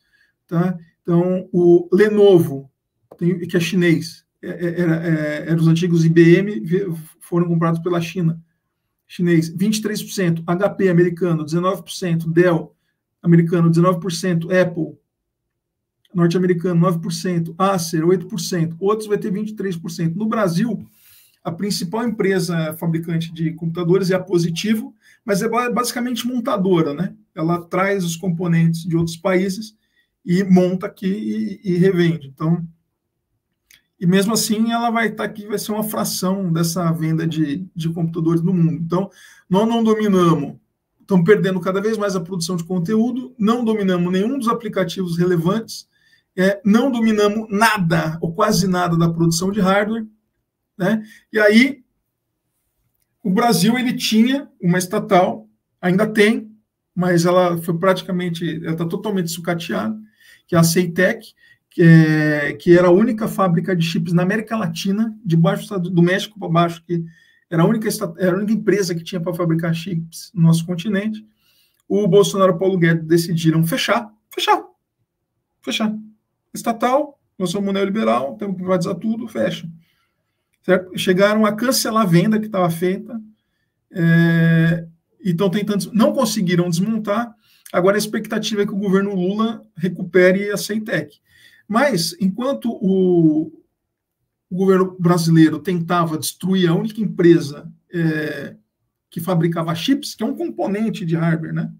Speaker 3: Tá? Então, o Lenovo, tem, que é chinês, é, é, era, é, era os antigos IBM, foram comprados pela China chinês, 23%, HP americano, 19%, Dell americano, 19%, Apple norte-americano, 9%, Acer, 8%, outros vai ter 23%. No Brasil, a principal empresa fabricante de computadores é a Positivo, mas é basicamente montadora, né? Ela traz os componentes de outros países e monta aqui e, e revende. Então, e mesmo assim ela vai estar tá aqui, vai ser uma fração dessa venda de, de computadores no mundo. Então, nós não dominamos, estamos perdendo cada vez mais a produção de conteúdo, não dominamos nenhum dos aplicativos relevantes, é, não dominamos nada, ou quase nada, da produção de hardware. Né? E aí, o Brasil ele tinha uma estatal, ainda tem, mas ela foi praticamente, ela está totalmente sucateada, que é a Ceitec, que, é, que era a única fábrica de chips na América Latina, de baixo do México para baixo, que era a única, era a única empresa que tinha para fabricar chips no nosso continente. O Bolsonaro e o Paulo Guedes decidiram fechar, fechar, fechar. Estatal, nós somos neoliberal, temos que privatizar tudo, fecha. Certo? Chegaram a cancelar a venda que estava feita, é, e estão tentando, não conseguiram desmontar. Agora a expectativa é que o governo Lula recupere a Ceitec. Mas, enquanto o, o governo brasileiro tentava destruir a única empresa é, que fabricava chips, que é um componente de hardware, né?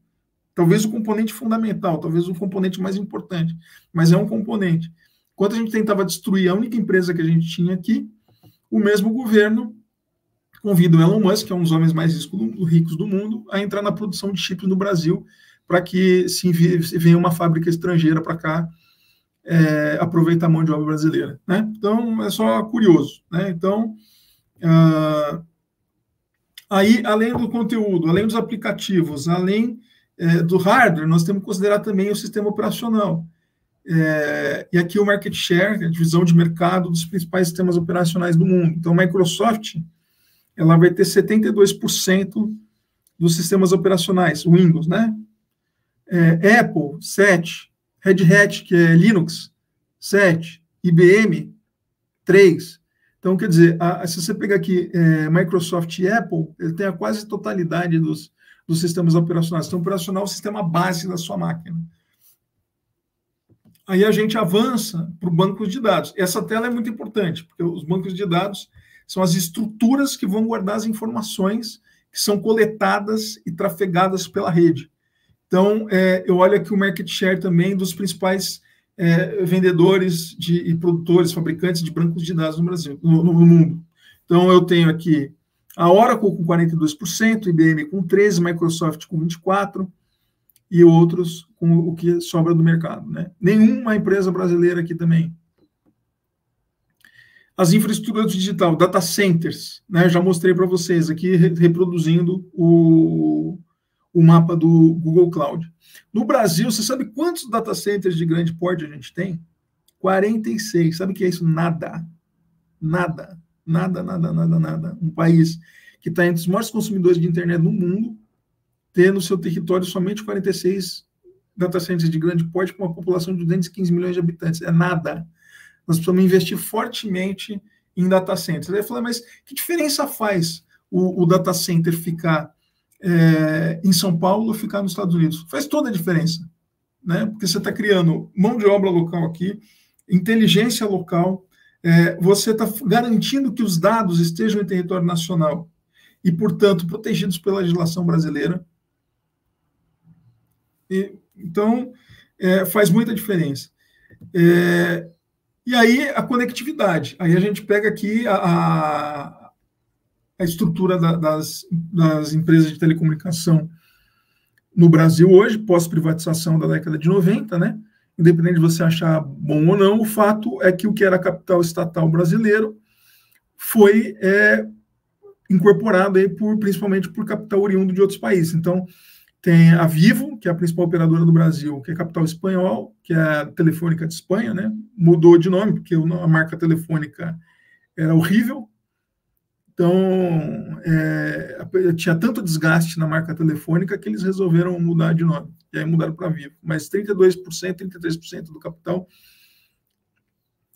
Speaker 3: Talvez o componente fundamental, talvez o componente mais importante, mas é um componente. Enquanto a gente tentava destruir a única empresa que a gente tinha aqui, o mesmo governo convida o Elon Musk, que é um dos homens mais ricos do mundo, a entrar na produção de chips no Brasil, para que se venha uma fábrica estrangeira para cá é, aproveita a mão de obra brasileira. Né? Então, é só curioso. Né? Então, ah, aí, além do conteúdo, além dos aplicativos, além é, do hardware, nós temos que considerar também o sistema operacional. É, e aqui o market share, a divisão de mercado dos principais sistemas operacionais do mundo. Então, a Microsoft ela vai ter 72% dos sistemas operacionais, Windows, né? É, Apple, 7%, Red Hat, que é Linux, 7. IBM, 3. Então, quer dizer, a, se você pegar aqui é, Microsoft e Apple, ele tem a quase totalidade dos, dos sistemas operacionais. Então, operacional é o sistema base da sua máquina. Aí a gente avança para o banco de dados. Essa tela é muito importante, porque os bancos de dados são as estruturas que vão guardar as informações que são coletadas e trafegadas pela rede. Então, é, eu olho aqui o market share também dos principais é, vendedores de, e produtores, fabricantes de bancos de dados no Brasil, no, no, mundo. Então, eu tenho aqui A Oracle com 42%, IBM com 13%, Microsoft com 24% e outros com o que sobra do mercado. Né? Nenhuma empresa brasileira aqui também. As infraestruturas digital, data centers, né? já mostrei para vocês aqui, reproduzindo o, o mapa do Google Cloud. No Brasil, você sabe quantos data centers de grande porte a gente tem? 46. Sabe o que é isso? Nada. Nada. Nada, nada, nada, nada. Um país que está entre os maiores consumidores de internet no mundo, ter no seu território somente 46 data centers de grande porte com uma população de 215 milhões de habitantes. É nada. Nós precisamos investir fortemente em data centers. Aí eu falei, mas que diferença faz o, o data center ficar é, em São Paulo ou ficar nos Estados Unidos? Faz toda a diferença. Né? Porque você está criando mão de obra local aqui, inteligência local, é, você está garantindo que os dados estejam em território nacional e, portanto, protegidos pela legislação brasileira. E, então, é, faz muita diferença. É, e aí, a conectividade. Aí a gente pega aqui a, a, a estrutura da, das, das empresas de telecomunicação no Brasil hoje, pós-privatização da década de 90, né? Independente de você achar bom ou não, o fato é que o que era capital estatal brasileiro foi é, incorporado aí por, principalmente por capital oriundo de outros países. Então, tem a Vivo, que é a principal operadora do Brasil, que é capital espanhol, que é a Telefônica de Espanha, né? Mudou de nome, porque a marca telefônica era horrível, então, é, tinha tanto desgaste na marca telefônica que eles resolveram mudar de nome. E aí mudaram para Vivo. Mas 32%, 33% do capital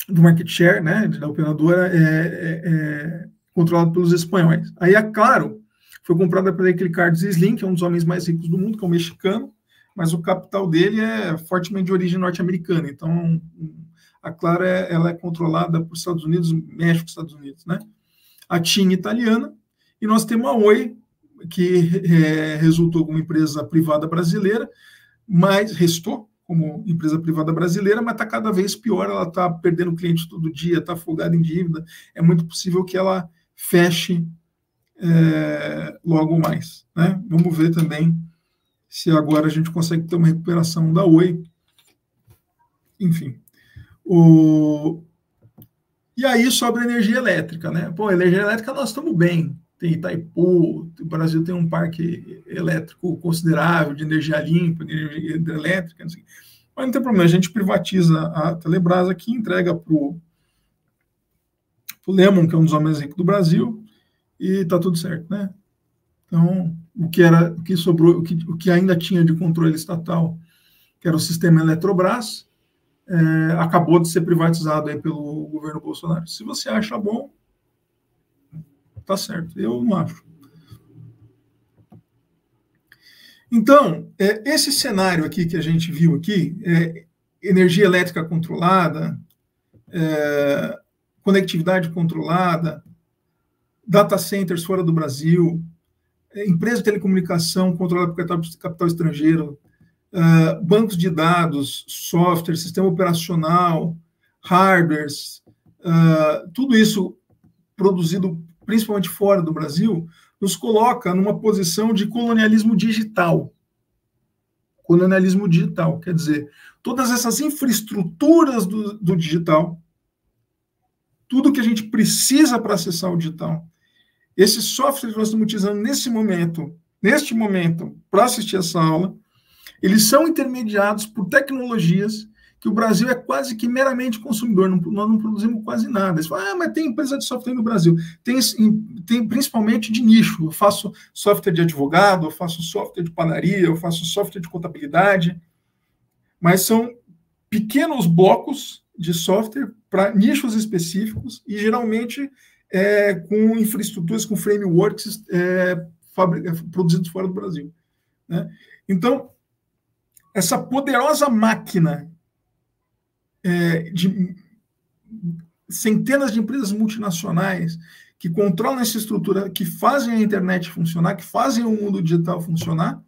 Speaker 3: do market share né, da operadora é, é, é controlado pelos espanhóis. Aí a Claro foi comprada pela Ricardo Slim, que é um dos homens mais ricos do mundo, que é um mexicano, mas o capital dele é fortemente de origem norte-americana. Então, a Claro é, ela é controlada por Estados Unidos, México, Estados Unidos, né? A TIM italiana, e nós temos a Oi, que é, resultou como empresa privada brasileira, mas restou como empresa privada brasileira, mas está cada vez pior, ela está perdendo cliente todo dia, está afogada em dívida, é muito possível que ela feche é, logo mais. Né? Vamos ver também se agora a gente consegue ter uma recuperação da Oi. Enfim. O, e aí sobre a energia elétrica, né? Pô, energia elétrica nós estamos bem. Tem Itaipu, o Brasil tem um parque elétrico considerável de energia limpa, de energia elétrica, não sei. Mas não tem problema, a gente privatiza a Telebrás aqui, entrega para o Lemon, que é um dos homens ricos do Brasil, e está tudo certo, né? Então, o que era, o que sobrou, o que, o que ainda tinha de controle estatal, que era o sistema Eletrobras, é, acabou de ser privatizado aí pelo governo Bolsonaro. Se você acha bom, tá certo. Eu não acho. Então, é, esse cenário aqui que a gente viu aqui, é, energia elétrica controlada, é, conectividade controlada, data centers fora do Brasil, é, empresa de telecomunicação controlada por capital, capital estrangeiro, uh, bancos de dados, software, sistema operacional, hardwares, uh, tudo isso produzido principalmente fora do Brasil, nos coloca numa posição de colonialismo digital. Colonialismo digital, quer dizer, todas essas infraestruturas do, do digital, tudo que a gente precisa para acessar o digital, esses softwares que nós estamos utilizando nesse momento, neste momento, para assistir essa aula, eles são intermediados por tecnologias que o Brasil é quase que meramente consumidor, não, nós não produzimos quase nada. Eles falam, ah, mas tem empresa de software no Brasil. Tem, tem principalmente de nicho. Eu faço software de advogado, eu faço software de padaria, eu faço software de contabilidade. Mas são pequenos blocos de software para nichos específicos e geralmente é, com infraestruturas, com frameworks é, produzidos fora do Brasil. Né? Então, essa poderosa máquina é, de centenas de empresas multinacionais que controlam essa estrutura, que fazem a internet funcionar, que fazem o mundo digital funcionar,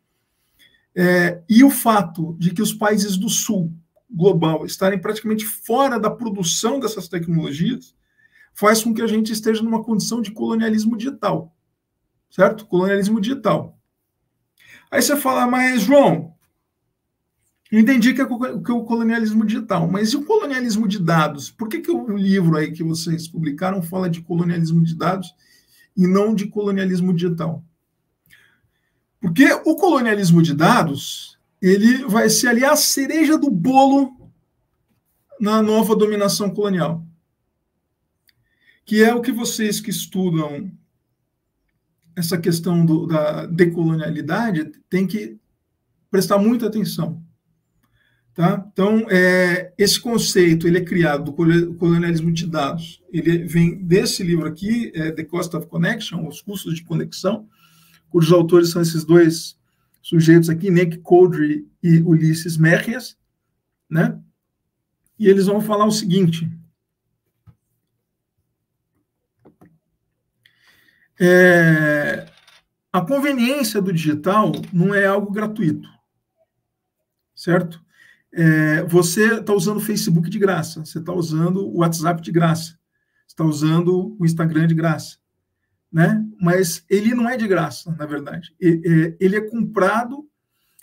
Speaker 3: é, e o fato de que os países do sul global estarem praticamente fora da produção dessas tecnologias, faz com que a gente esteja numa condição de colonialismo digital. certo? Colonialismo digital. Aí você fala, mas João, eu entendi que é, que é o colonialismo digital, mas e o colonialismo de dados? Por que, que o livro aí que vocês publicaram fala de colonialismo de dados e não de colonialismo digital? Porque o colonialismo de dados, ele vai ser ali a cereja do bolo na nova dominação colonial. Que é o que vocês que estudam essa questão do, da decolonialidade têm que prestar muita atenção. Tá? Então, é, esse conceito ele é criado do colonialismo de dados. Ele vem desse livro aqui, é, The Cost of Connection, Os Custos de Conexão, cujos autores são esses dois sujeitos aqui, Nick Codry e Ulisses Merrias, né? E eles vão falar o seguinte. É, a conveniência do digital não é algo gratuito, certo? É, você está usando o Facebook de graça, você está usando o WhatsApp de graça, está usando o Instagram de graça, né? Mas ele não é de graça, na verdade. Ele é comprado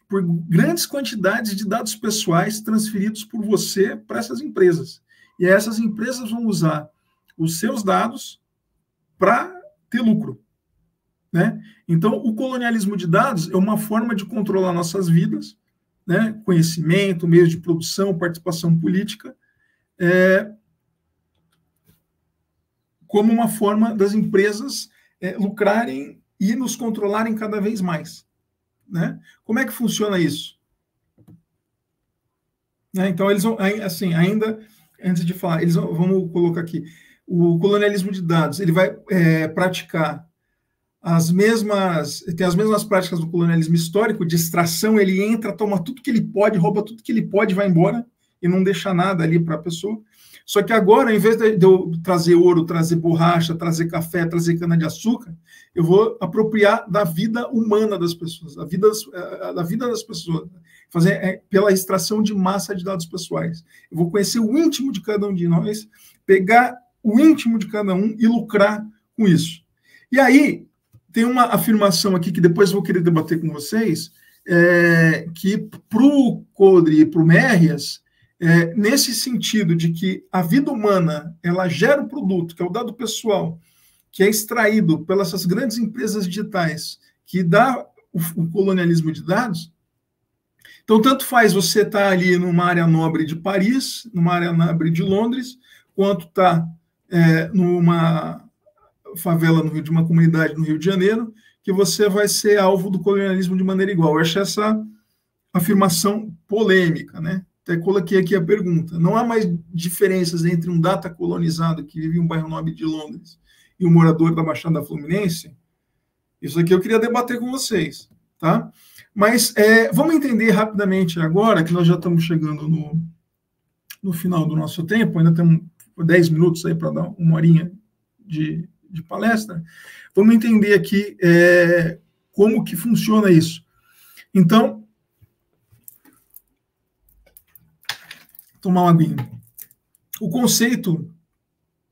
Speaker 3: por grandes quantidades de dados pessoais transferidos por você para essas empresas. E essas empresas vão usar os seus dados para ter lucro. Né? Então, o colonialismo de dados é uma forma de controlar nossas vidas né, conhecimento, meios de produção, participação política, é, como uma forma das empresas é, lucrarem e nos controlarem cada vez mais. Né? Como é que funciona isso? Né, então, eles vão, assim, ainda, antes de falar, eles vão, vamos colocar aqui, o colonialismo de dados, ele vai é, praticar as mesmas, tem as mesmas práticas do colonialismo histórico, de extração, ele entra, toma tudo que ele pode, rouba tudo que ele pode, vai embora e não deixa nada ali para a pessoa. Só que agora, ao invés de eu trazer ouro, trazer borracha, trazer café, trazer cana-de-açúcar, eu vou apropriar da vida humana das pessoas, da vida, eh, da vida das pessoas, fazer é, pela extração de massa de dados pessoais. Eu vou conhecer o íntimo de cada um de nós, pegar o íntimo de cada um e lucrar com isso. E aí, tem uma afirmação aqui que depois vou querer debater com vocês, é, que para o Codri e para o Mérias, é, nesse sentido de que a vida humana ela gera o produto, que é o dado pessoal, que é extraído pelas grandes empresas digitais, que dá o, o colonialismo de dados. Então, tanto faz você estar tá ali numa área nobre de Paris, numa área nobre de Londres, quanto estar tá, é, numa favela no Rio de uma comunidade no Rio de Janeiro, que você vai ser alvo do colonialismo de maneira igual. Eu achei essa afirmação polêmica, né? Até coloquei aqui a pergunta. Não há mais diferenças entre um data colonizado que vive em um bairro nobre de Londres e um morador da Baixada Fluminense? Isso aqui eu queria debater com vocês, tá? Mas é, vamos entender rapidamente agora, que nós já estamos chegando no, no final do nosso tempo, ainda temos 10 minutos aí para dar uma horinha de, de palestra, vamos entender aqui é, como que funciona isso. Então, tomar uma aguinha. O conceito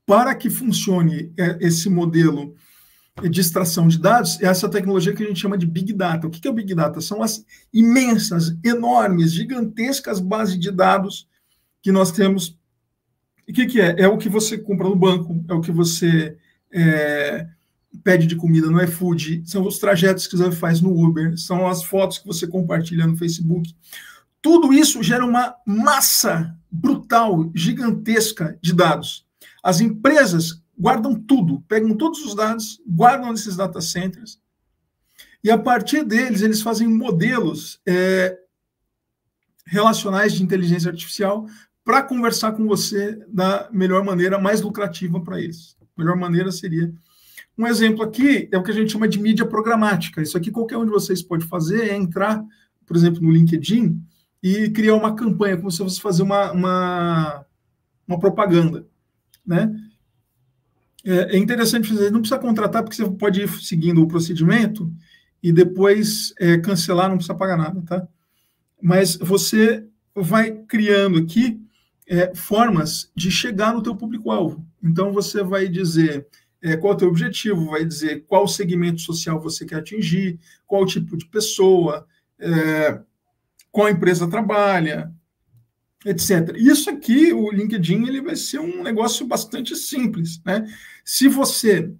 Speaker 3: para que funcione é, esse modelo de extração de dados é essa tecnologia que a gente chama de Big Data. O que é o Big Data? São as imensas, enormes, gigantescas bases de dados que nós temos. E o que, que é? É o que você compra no banco, é o que você é, pede de comida no iFood, são os trajetos que você faz no Uber, são as fotos que você compartilha no Facebook. Tudo isso gera uma massa brutal, gigantesca de dados. As empresas guardam tudo, pegam todos os dados, guardam nesses data centers, e a partir deles, eles fazem modelos é, relacionais de inteligência artificial para conversar com você da melhor maneira, mais lucrativa para eles. Melhor maneira seria. Um exemplo aqui é o que a gente chama de mídia programática. Isso aqui qualquer um de vocês pode fazer, é entrar, por exemplo, no LinkedIn e criar uma campanha, como se fosse fazer uma, uma, uma propaganda. Né? É, é interessante fazer, não precisa contratar, porque você pode ir seguindo o procedimento e depois é, cancelar, não precisa pagar nada, tá? Mas você vai criando aqui é, formas de chegar no teu público-alvo. Então, você vai dizer, é, qual é o teu objetivo, vai dizer qual segmento social você quer atingir, qual tipo de pessoa, é, qual empresa trabalha, etc. Isso aqui, o LinkedIn, ele vai ser um negócio bastante simples. Né? Se você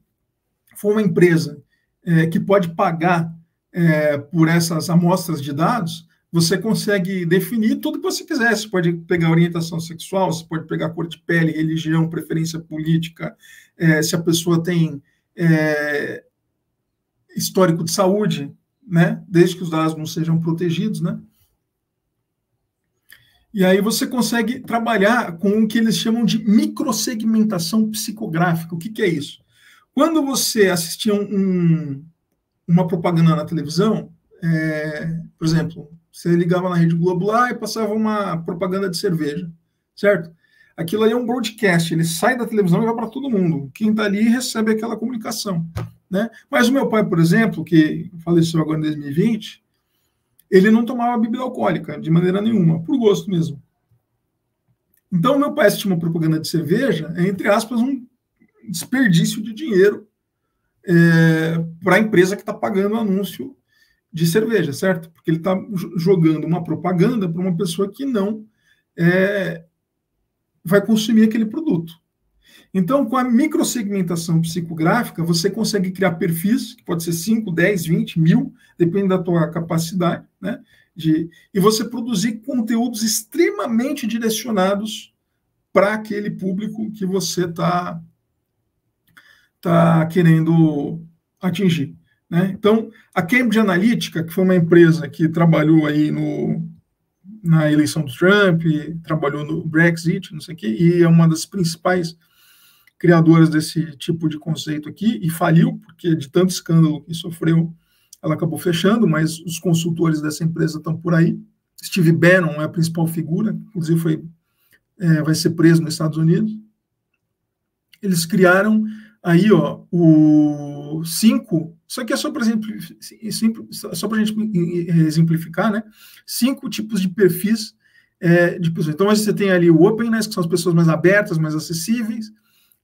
Speaker 3: for uma empresa é, que pode pagar é, por essas amostras de dados, você consegue definir tudo que você quiser. Você pode pegar orientação sexual, você pode pegar cor de pele, religião, preferência política, é, se a pessoa tem é, histórico de saúde, né? Desde que os dados não sejam protegidos, né? E aí você consegue trabalhar com o que eles chamam de microsegmentação psicográfica. O que, que é isso? Quando você assistia um, uma propaganda na televisão, é, por exemplo, você ligava na Rede Globo lá e passava uma propaganda de cerveja, certo? Aquilo aí é um broadcast, ele sai da televisão e vai para todo mundo. Quem está ali recebe aquela comunicação. Né? Mas o meu pai, por exemplo, que faleceu agora em 2020, ele não tomava bebida alcoólica de maneira nenhuma, por gosto mesmo. Então, meu pai assistia uma propaganda de cerveja, é, entre aspas, um desperdício de dinheiro é, para a empresa que está pagando o anúncio de cerveja, certo? Porque ele está jogando uma propaganda para uma pessoa que não é, vai consumir aquele produto. Então, com a microsegmentação psicográfica, você consegue criar perfis, que pode ser 5, 10, 20, mil, depende da tua capacidade, né? De, e você produzir conteúdos extremamente direcionados para aquele público que você está tá querendo atingir. Né? Então, a Cambridge Analytica, que foi uma empresa que trabalhou aí no, na eleição do Trump, trabalhou no Brexit, não sei o quê, e é uma das principais criadoras desse tipo de conceito aqui, e faliu, porque de tanto escândalo que sofreu, ela acabou fechando, mas os consultores dessa empresa estão por aí. Steve Bannon é a principal figura, inclusive foi, é, vai ser preso nos Estados Unidos. Eles criaram aí, ó, o cinco isso aqui é só para a gente exemplificar, né? Cinco tipos de perfis é, de pessoas. Então, você tem ali o openness, que são as pessoas mais abertas, mais acessíveis,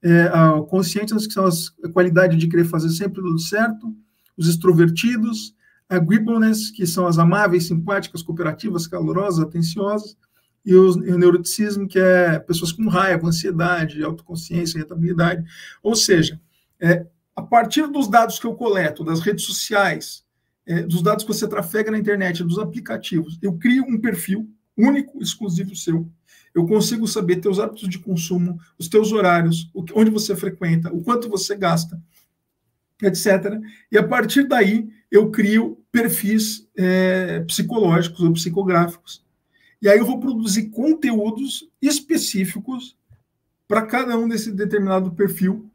Speaker 3: é, a conscientes, que são as, a qualidade de querer fazer sempre tudo certo, os extrovertidos, agreeableness, que são as amáveis, simpáticas, cooperativas, calorosas, atenciosas, e, os, e o neuroticismo, que é pessoas com raiva, ansiedade, autoconsciência, irritabilidade. Ou seja, é, a partir dos dados que eu coleto, das redes sociais, é, dos dados que você trafega na internet, dos aplicativos, eu crio um perfil único, exclusivo seu. Eu consigo saber teus hábitos de consumo, os teus horários, onde você frequenta, o quanto você gasta, etc. E a partir daí eu crio perfis é, psicológicos ou psicográficos. E aí eu vou produzir conteúdos específicos para cada um desse determinado perfil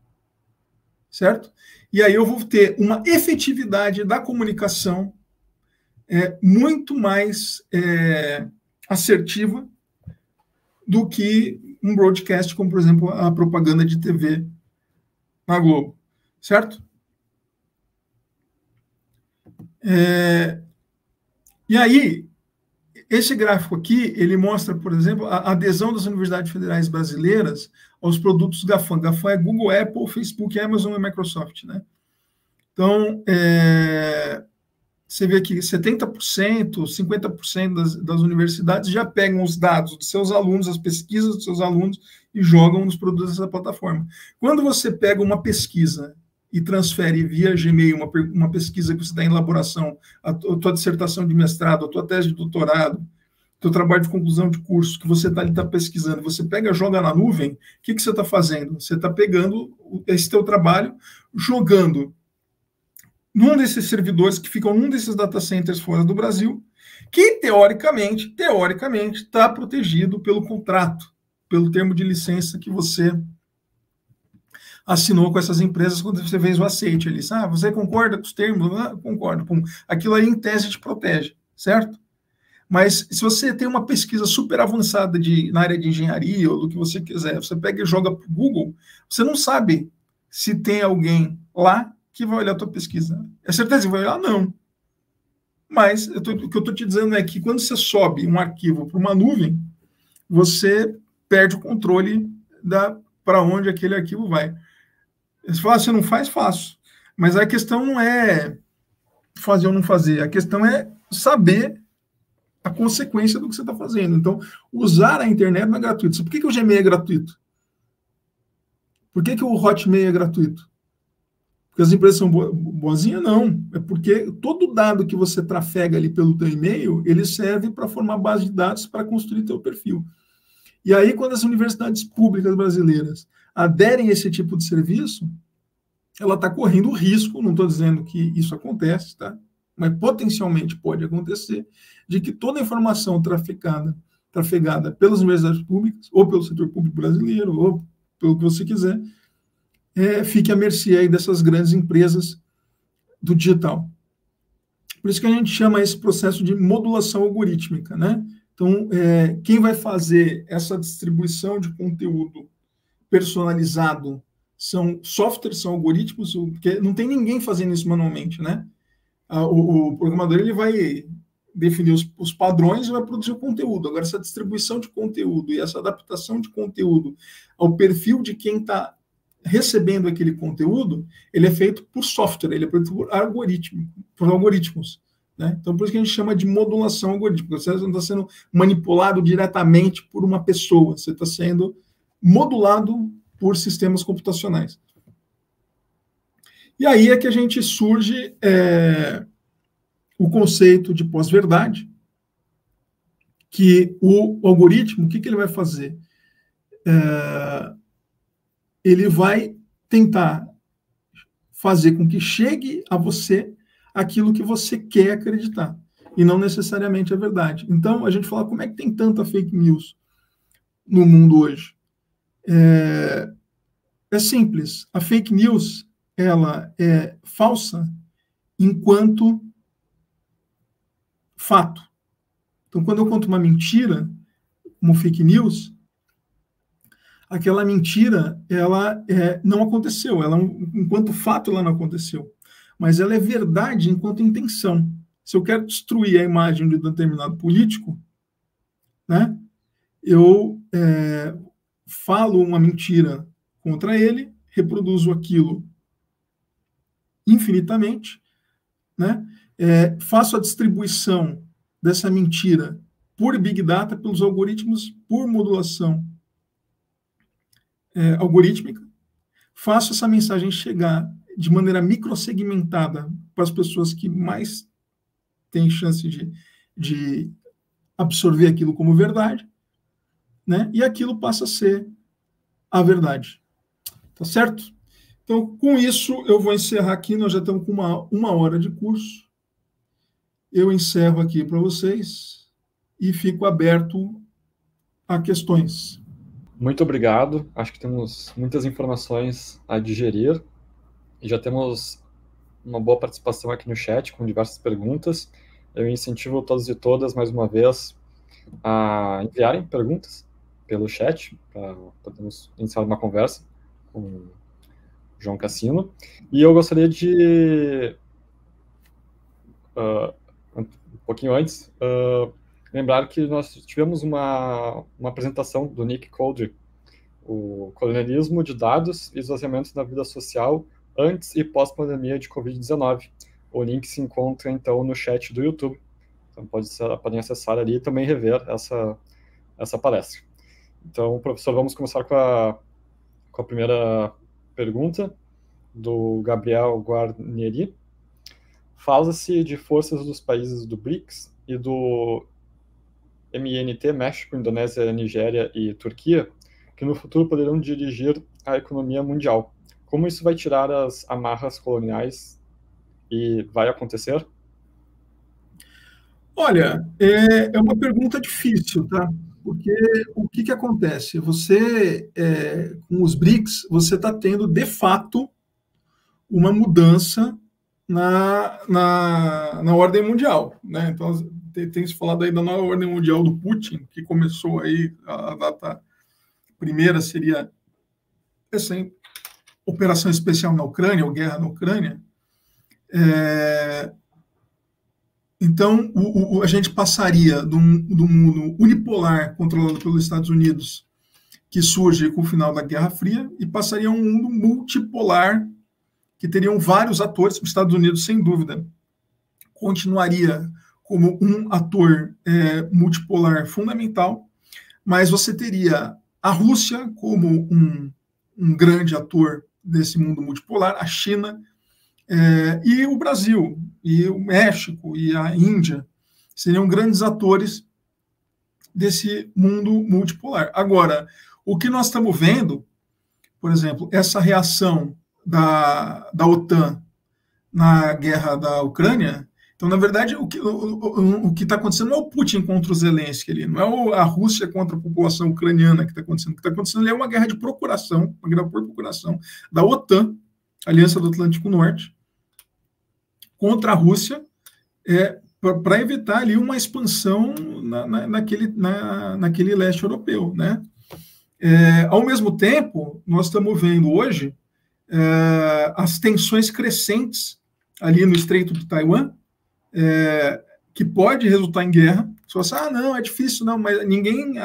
Speaker 3: certo? E aí eu vou ter uma efetividade da comunicação é, muito mais é, assertiva do que um broadcast, como por exemplo a propaganda de TV na Globo, certo? É, e aí, esse gráfico aqui, ele mostra, por exemplo, a adesão das universidades federais brasileiras aos produtos GAFAM. GAFAM é Google, Apple, Facebook, Amazon e Microsoft, né? Então, é, você vê que 70%, 50% das, das universidades já pegam os dados dos seus alunos, as pesquisas dos seus alunos e jogam nos produtos dessa plataforma. Quando você pega uma pesquisa e transfere via Gmail uma, uma pesquisa que você está em elaboração, a, a tua dissertação de mestrado, a tua tese de doutorado, teu trabalho de conclusão de curso que você está ali tá pesquisando, você pega, joga na nuvem, o que, que você está fazendo? Você está pegando esse teu trabalho, jogando num desses servidores que ficam num desses data centers fora do Brasil, que teoricamente, teoricamente, está protegido pelo contrato, pelo termo de licença que você assinou com essas empresas quando você fez o aceite ali. Ah, você concorda com os termos? Ah, concordo. Pum. Aquilo aí, em tese, te protege, certo? Mas se você tem uma pesquisa super avançada de, na área de engenharia ou do que você quiser, você pega e joga para o Google, você não sabe se tem alguém lá que vai olhar a tua pesquisa. É certeza que vai olhar? Não. Mas tô, o que eu estou te dizendo é que quando você sobe um arquivo para uma nuvem, você perde o controle da para onde aquele arquivo vai. Você fala, você não faz, faço. Mas a questão não é fazer ou não fazer, a questão é saber a consequência do que você está fazendo. Então, usar a internet não é gratuito. Por que, que o Gmail é gratuito? Por que, que o Hotmail é gratuito? Porque as empresas são boazinhas? Não. É porque todo dado que você trafega ali pelo teu e-mail, ele serve para formar base de dados para construir teu perfil. E aí, quando as universidades públicas brasileiras aderem a esse tipo de serviço, ela está correndo risco, não estou dizendo que isso acontece, tá? mas potencialmente pode acontecer, de que toda a informação trafegada, trafegada pelas universidades públicas, ou pelo setor público brasileiro, ou pelo que você quiser, é, fique à mercê dessas grandes empresas do digital. Por isso que a gente chama esse processo de modulação algorítmica, né? Então, é, quem vai fazer essa distribuição de conteúdo personalizado são softwares, são algoritmos, porque não tem ninguém fazendo isso manualmente, né? O, o programador ele vai definir os, os, padrões e vai produzir o conteúdo. Agora, essa distribuição de conteúdo e essa adaptação de conteúdo ao perfil de quem está recebendo aquele conteúdo, ele é feito por software, ele é feito por algoritmo, por algoritmos. Né? Então, por isso que a gente chama de modulação algorítmica. Você não está sendo manipulado diretamente por uma pessoa, você está sendo modulado por sistemas computacionais. E aí é que a gente surge é, o conceito de pós-verdade, que o algoritmo, o que, que ele vai fazer? É, ele vai tentar fazer com que chegue a você aquilo que você quer acreditar, e não necessariamente a verdade. Então, a gente fala como é que tem tanta fake news no mundo hoje. É, é simples. A fake news ela é falsa enquanto fato. Então, quando eu conto uma mentira, como fake news, aquela mentira ela é, não aconteceu. Ela, enquanto fato, ela não aconteceu. Mas ela é verdade enquanto intenção. Se eu quero destruir a imagem de um determinado político, né, eu é, falo uma mentira contra ele, reproduzo aquilo infinitamente, né? É, faço a distribuição dessa mentira por Big Data, pelos algoritmos, por modulação é, algorítmica, faço essa mensagem chegar de maneira microsegmentada para as pessoas que mais têm chance de, de absorver aquilo como verdade, né? E aquilo passa a ser a verdade. Tá certo? Então, com isso, eu vou encerrar aqui. Nós já estamos com uma, uma hora de curso. Eu encerro aqui para vocês e fico aberto a questões.
Speaker 2: Muito obrigado. Acho que temos muitas informações a digerir. Já temos uma boa participação aqui no chat, com diversas perguntas. Eu incentivo todos e todas, mais uma vez, a enviarem perguntas pelo chat, para podermos iniciar uma conversa com João Cassino. E eu gostaria de, uh, um pouquinho antes, uh, lembrar que nós tivemos uma, uma apresentação do Nick Coldry, o colonialismo de dados e esvaziamento da vida social antes e pós-pandemia de Covid-19. O link se encontra, então, no chat do YouTube. Então, pode ser, podem acessar ali e também rever essa, essa palestra. Então, professor, vamos começar com a, com a primeira pergunta do Gabriel Guarnieri. Fala-se de forças dos países do BRICS e do MNT, México, Indonésia, Nigéria e Turquia, que no futuro poderão dirigir a economia mundial. Como isso vai tirar as amarras coloniais e vai acontecer?
Speaker 3: Olha, é, é uma pergunta difícil, tá? Porque o que, que acontece? Você, é, com os BRICS, você está tendo, de fato, uma mudança na, na, na ordem mundial. Né? Então, tem, tem se falado aí da nova ordem mundial do Putin, que começou aí, a, a data primeira seria essa operação especial na Ucrânia, ou guerra na Ucrânia. É, então, o, o, a gente passaria de um mundo unipolar controlado pelos Estados Unidos, que surge com o final da Guerra Fria e passaria a um mundo multipolar que teriam vários atores. Os Estados Unidos, sem dúvida, continuaria como um ator é, multipolar fundamental, mas você teria a Rússia como um, um grande ator desse mundo multipolar, a China é, e o Brasil, e o México e a Índia seriam grandes atores desse mundo multipolar. Agora, o que nós estamos vendo, por exemplo, essa reação da, da OTAN na guerra da Ucrânia. Então, na verdade, o que o, o está acontecendo não é o Putin contra o Zelensky ali, não é a Rússia contra a população ucraniana que está acontecendo. O que está acontecendo é uma guerra de procuração, uma guerra por procuração da OTAN, Aliança do Atlântico Norte, contra a Rússia, é, para evitar ali uma expansão na, na, naquele, na, naquele leste europeu, né? É, ao mesmo tempo, nós estamos vendo hoje é, as tensões crescentes ali no Estreito de Taiwan, é, que pode resultar em guerra. Você, ah, não, é difícil, não, mas ninguém,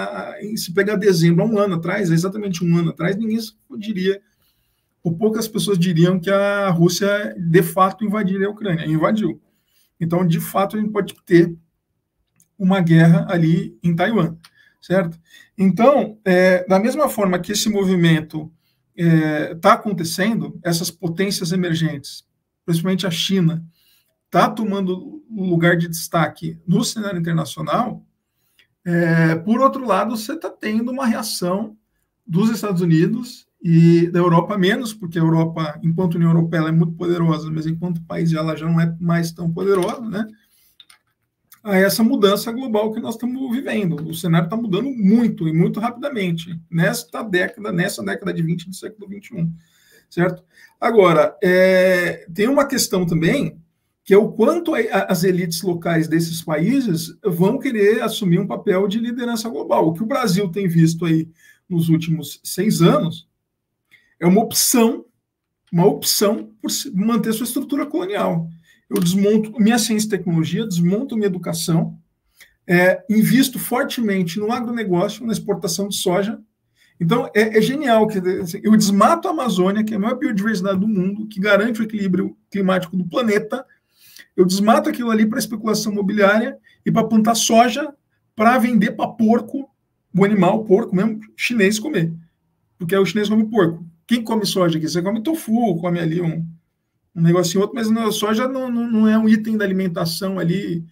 Speaker 3: se pegar dezembro, há um ano atrás, exatamente um ano atrás, ninguém diria, ou poucas pessoas diriam que a Rússia de fato invadiria a Ucrânia. Invadiu. Então, de fato, a gente pode ter uma guerra ali em Taiwan, certo? Então, é, da mesma forma que esse movimento está é, tá acontecendo, essas potências emergentes, principalmente a China, está tomando lugar de destaque no cenário internacional, é, por outro lado, você está tendo uma reação dos Estados Unidos e da Europa menos, porque a Europa, enquanto União Europeia, é muito poderosa, mas enquanto país ela já não é mais tão poderosa, né? a essa mudança global que nós estamos vivendo. O cenário está mudando muito e muito rapidamente nesta década, nessa década de 20 do século 21, certo? Agora, é, tem uma questão também que é o quanto as elites locais desses países vão querer assumir um papel de liderança global. O que o Brasil tem visto aí nos últimos seis anos é uma opção, uma opção por manter sua estrutura colonial eu desmonto minha ciência e tecnologia, desmonto minha educação, é, invisto fortemente no agronegócio, na exportação de soja. Então, é, é genial que assim, eu desmato a Amazônia, que é a maior biodiversidade do mundo, que garante o equilíbrio climático do planeta. Eu desmato aquilo ali para especulação imobiliária e para plantar soja para vender para porco, o animal, porco mesmo, chinês comer. Porque é o chinês come porco. Quem come soja aqui? Você come tofu, come ali um, um negocinho outro, mas a soja não, não, não, é um item da alimentação ali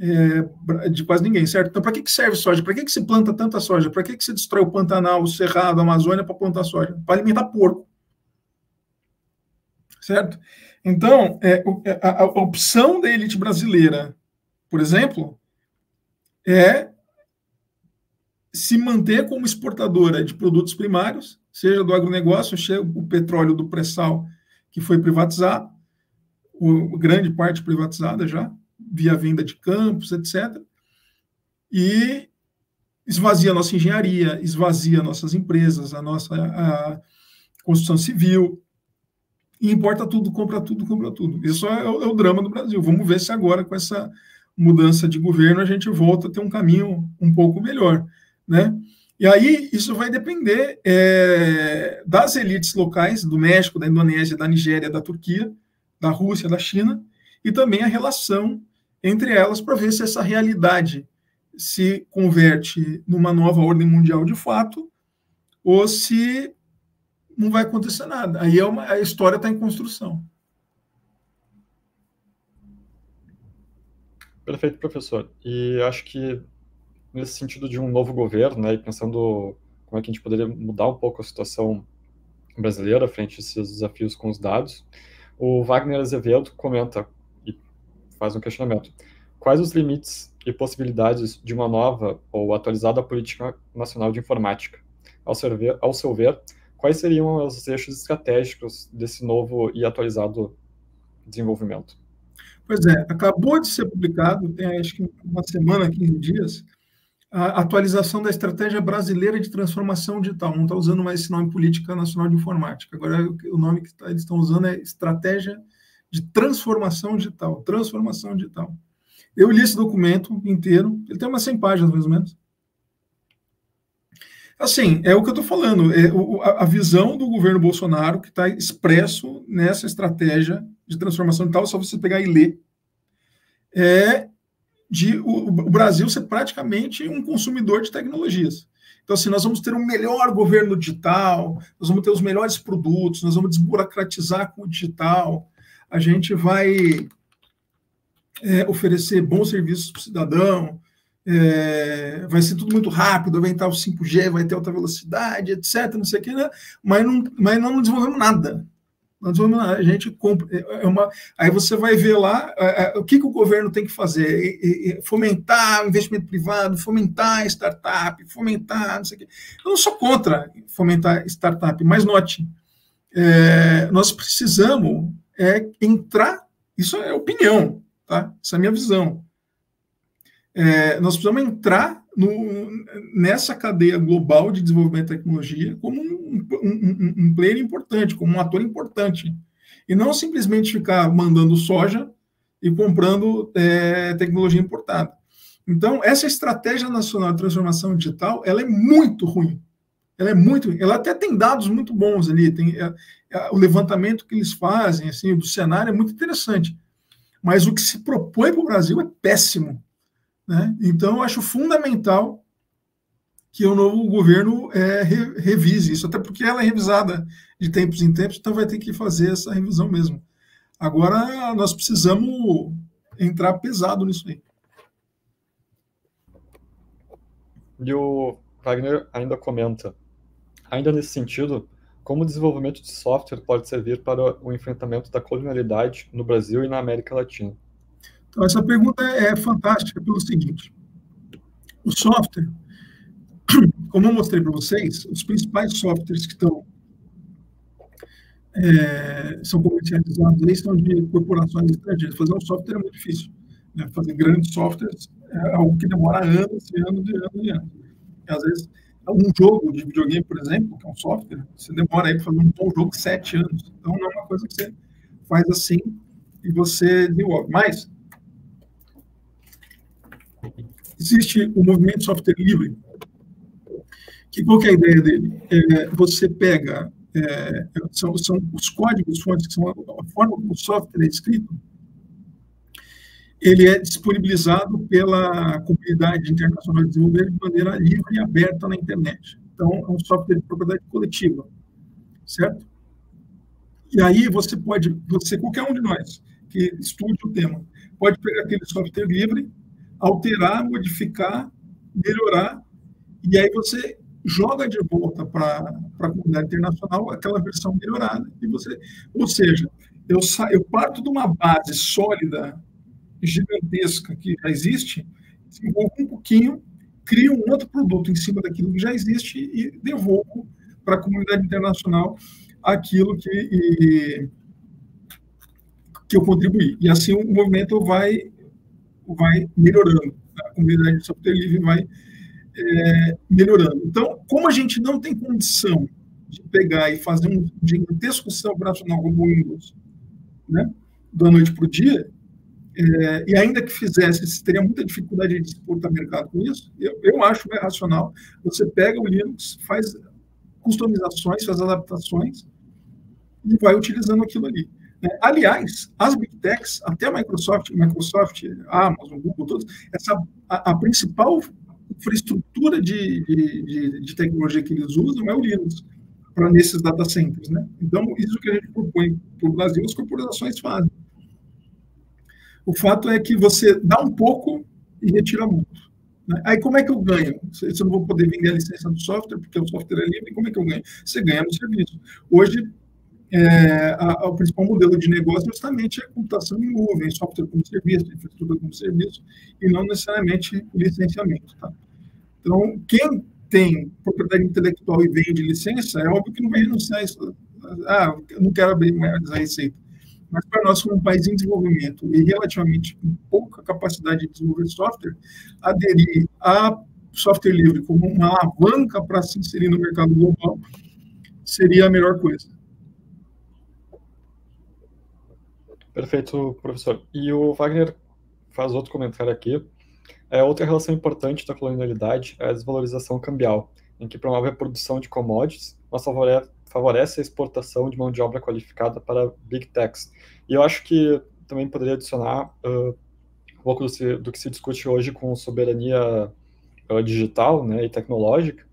Speaker 3: é, de quase ninguém, certo? Então, para que, que serve soja? Para que, que se planta tanta soja? Para que, que se destrói o Pantanal, o Cerrado, a Amazônia para plantar soja? Para alimentar porco. Certo? Então, é, é, a, a opção da elite brasileira, por exemplo, é se manter como exportadora de produtos primários, seja do agronegócio, seja o petróleo do pré-sal que foi privatizado, o, grande parte privatizada já, via venda de campos, etc. E esvazia a nossa engenharia, esvazia nossas empresas, a nossa a construção civil, e importa tudo, compra tudo, compra tudo. Isso é o, é o, drama do Brasil. Vamos ver se agora, com essa mudança de governo, a gente volta a ter um caminho um pouco melhor, né? E aí isso vai depender é, das elites locais do México, da Indonésia, da Nigéria, da Turquia, da Rússia, da China, e também a relação entre elas para ver se essa realidade se converte numa nova ordem mundial de fato ou se não vai acontecer nada. Aí é uma, a história está em construção.
Speaker 2: Perfeito, professor. E acho que nesse sentido de um novo governo, né, e pensando como é que a gente poderia mudar um pouco a situação brasileira frente a esses desafios com os dados, o Wagner Azevedo comenta e faz um questionamento. Quais os limites e possibilidades de uma nova ou atualizada política nacional de informática? Ao seu ver, ao seu ver quais seriam os eixos estratégicos desse novo e atualizado desenvolvimento?
Speaker 3: Pois é, acabou de ser publicado, tem acho que uma semana, 15 dias, a atualização da estratégia brasileira de transformação digital. Não está usando mais esse nome Política Nacional de Informática. Agora, o nome que tá, eles estão usando é Estratégia de Transformação Digital. Transformação Digital. Eu li esse documento inteiro. Ele tem umas 100 páginas, mais ou menos. Assim, é o que eu estou falando, é a visão do governo Bolsonaro que está expresso nessa estratégia de transformação digital, só você pegar e ler, é de o, o Brasil ser praticamente um consumidor de tecnologias. Então, assim, nós vamos ter um melhor governo digital, nós vamos ter os melhores produtos, nós vamos desburocratizar com o digital, a gente vai é, oferecer bons serviços para o cidadão, é, vai ser tudo muito rápido, vai entrar o 5G, vai ter alta velocidade, etc, não sei o que, né? mas, não, mas não desenvolvemos nada. Nós vamos, a gente compra. É, é uma, aí você vai ver lá é, é, o que, que o governo tem que fazer: fomentar o investimento privado, fomentar startup, fomentar não sei o quê. Eu não sou contra fomentar startup, mas note, é, nós precisamos é, entrar. Isso é opinião, tá? Essa é a minha visão. nós precisamos entrar no, nessa cadeia global de desenvolvimento de tecnologia como um um, um, player importante, como um ator importante. E não simplesmente ficar mandando soja e comprando é, tecnologia importada. Então, essa estratégia nacional de transformação digital, ela é muito ruim. Ela é muito, ela até tem dados muito bons ali, tem é, é, o levantamento que eles fazem, assim, do cenário é muito interessante. Mas o que se propõe para o Brasil é péssimo. Né? Então, eu acho fundamental que o novo governo é, revise isso, até porque ela é revisada de tempos em tempos, então vai ter que fazer essa revisão mesmo. Agora, nós precisamos entrar pesado nisso aí.
Speaker 2: E o Wagner ainda comenta, ainda nesse sentido, como o desenvolvimento de software pode servir para o enfrentamento da colonialidade no Brasil e na América Latina?
Speaker 3: Então, essa pergunta é fantástica pelo seguinte: o software como eu mostrei para vocês, os principais softwares que estão é, são comercializados aí são de corporações estrangeiras. Fazer um software é muito difícil. Né? Fazer grandes softwares é algo que demora anos e anos e anos e anos. E, às vezes, um jogo de videogame, por exemplo, que é um software, você demora aí para fazer um bom jogo sete anos. Então, não é uma coisa que você faz assim e você desenvolve. Mas, existe o movimento software livre, que, qual que é a ideia dele? É, você pega, é, são, são os códigos fontes, que são a, a forma como o software é escrito, ele é disponibilizado pela comunidade internacional de desenvolvimento de maneira livre e aberta na internet. Então, é um software de propriedade coletiva, certo? E aí você pode, você qualquer um de nós que estude o tema, pode pegar aquele software livre, alterar, modificar, melhorar, e aí você joga de volta para a comunidade internacional aquela versão melhorada. E você, ou seja, eu, sa, eu parto de uma base sólida, gigantesca que já existe, desenvolvo um pouquinho, crio um outro produto em cima daquilo que já existe e devolvo para a comunidade internacional aquilo que, e, que eu contribuí. E assim o movimento vai, vai melhorando. A comunidade de software livre vai é, melhorando. Então, como a gente não tem condição de pegar e fazer um gigantesco sistema operacional como o Windows, né, da noite para o dia, é, e ainda que fizesse, você teria muita dificuldade de disputar mercado com isso, eu, eu acho mais racional. Você pega o Linux, faz customizações, faz adaptações e vai utilizando aquilo ali. Né? Aliás, as Big Techs, até a Microsoft, Microsoft, a Amazon, Google, todos, essa, a, a principal infraestrutura de, de, de, tecnologia que eles usam é o Linux para nesses data centers, né? Então, isso que a gente propõe para o Brasil, as corporações fazem. O fato é que você dá um pouco e retira muito. Né? Aí, como é que eu ganho? Se eu não vou poder vender a licença do software, porque o software é livre, como é que eu ganho? Você ganha no serviço. Hoje, é, a, o principal modelo de negócio justamente é computação em nuvem, software como serviço, infraestrutura como serviço, e não necessariamente licenciamento. Tá? Então, quem tem propriedade intelectual e vende licença, é óbvio que não vai renunciar a isso. Ah, eu não quero abrir mais a receita. Mas para nós, como um país em desenvolvimento e relativamente com pouca capacidade de desenvolver software, aderir a software livre como uma alavanca para se inserir no mercado global seria a melhor coisa.
Speaker 2: Perfeito, professor. E o Wagner faz outro comentário aqui. É, outra relação importante da colonialidade é a desvalorização cambial. em que promove a produção de commodities, mas favorece, a exportação de mão de obra qualificada para big techs. E eu acho que também poderia adicionar uh, um pouco do, do, que se discute hoje com soberania uh, digital né, e tecnológica.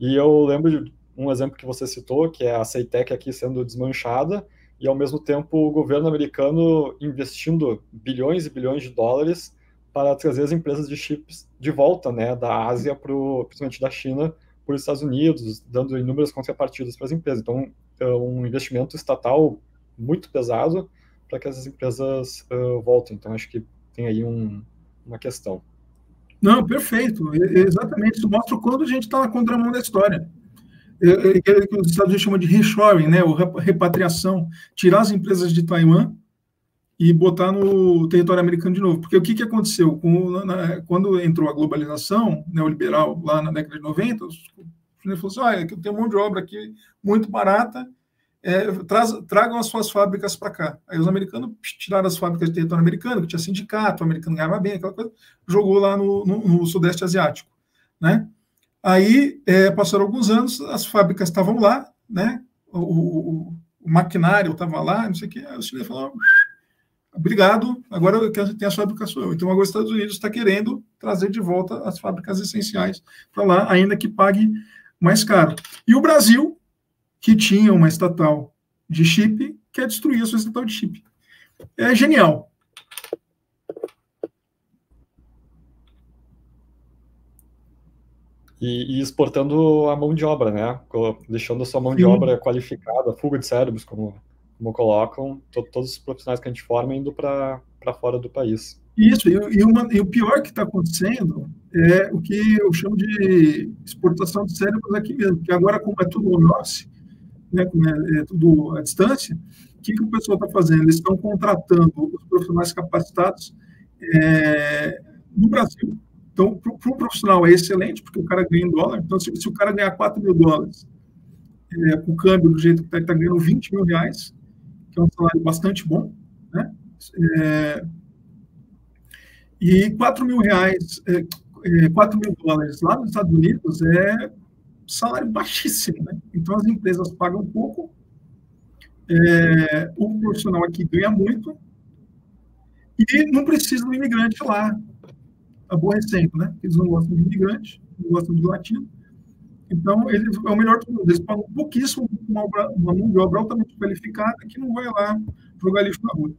Speaker 2: E eu lembro de um exemplo que você citou, que é a Ceitec aqui sendo desmanchada, e ao mesmo tempo o governo americano investindo bilhões e bilhões de dólares para trazer as empresas de chips de volta, né, da Ásia para principalmente da China, para os Estados Unidos, dando inúmeras contrapartidas para as empresas. Então, é um investimento estatal muito pesado para que essas empresas uh, voltem. Então, acho que tem aí um, uma questão.
Speaker 3: Não, perfeito. Exatamente. Isso mostra o quanto a gente está na contramão da história. É, é, é, que os Estados Unidos chamam de reshoring, né, ou repatriação, tirar as empresas de Taiwan e botar no território americano de novo. Porque o que, que aconteceu? Com, na, quando entrou a globalização neoliberal lá na década de 90, os chineses falaram assim, ah, eu tenho um monte de obra aqui muito barata, é, traz, tragam as suas fábricas para cá. Aí os americanos tiraram as fábricas de território americano, que tinha sindicato, o americano ganhava bem, aquela coisa, jogou lá no, no, no Sudeste Asiático, né? Aí, é, passaram alguns anos, as fábricas estavam lá, né? O, o, o maquinário estava lá, não sei o que. Aí os chineses falaram: obrigado, agora as fábricas sua. Então, agora os Estados Unidos está querendo trazer de volta as fábricas essenciais para lá, ainda que pague mais caro. E o Brasil, que tinha uma estatal de chip, quer destruir a sua estatal de chip. É genial.
Speaker 2: E, e, exportando a mão de obra, né? Deixando a sua mão Sim. de obra qualificada, fuga de cérebros, como, como colocam, to, todos os profissionais que a gente forma indo para fora do país.
Speaker 3: Isso, e, e, uma, e o pior que está acontecendo é o que eu chamo de exportação de cérebros aqui mesmo, que agora, como é tudo on-off, né, como é, é, tudo à distância, o que, que o pessoal está fazendo? Eles estão contratando os profissionais capacitados é, no Brasil, então, para o profissional é excelente, porque o cara ganha em dólar. Então, se, se o cara ganhar 4 mil dólares, é, com o câmbio do jeito que está, está ganhando 20 mil reais, que é um salário bastante bom, né? É, e 4 mil reais, é, é, 4 mil dólares lá nos Estados Unidos é salário baixíssimo, né? Então, as empresas pagam pouco, é, o profissional aqui ganha muito, e não precisa do imigrante lá aborrecendo, né? Eles não gostam de imigrante, não gostam de latino. Então, eles, é o melhor mundo. Eles pagam pouquíssimo uma, obra, uma mão de obra altamente qualificada que não vai lá jogar lixo na rua.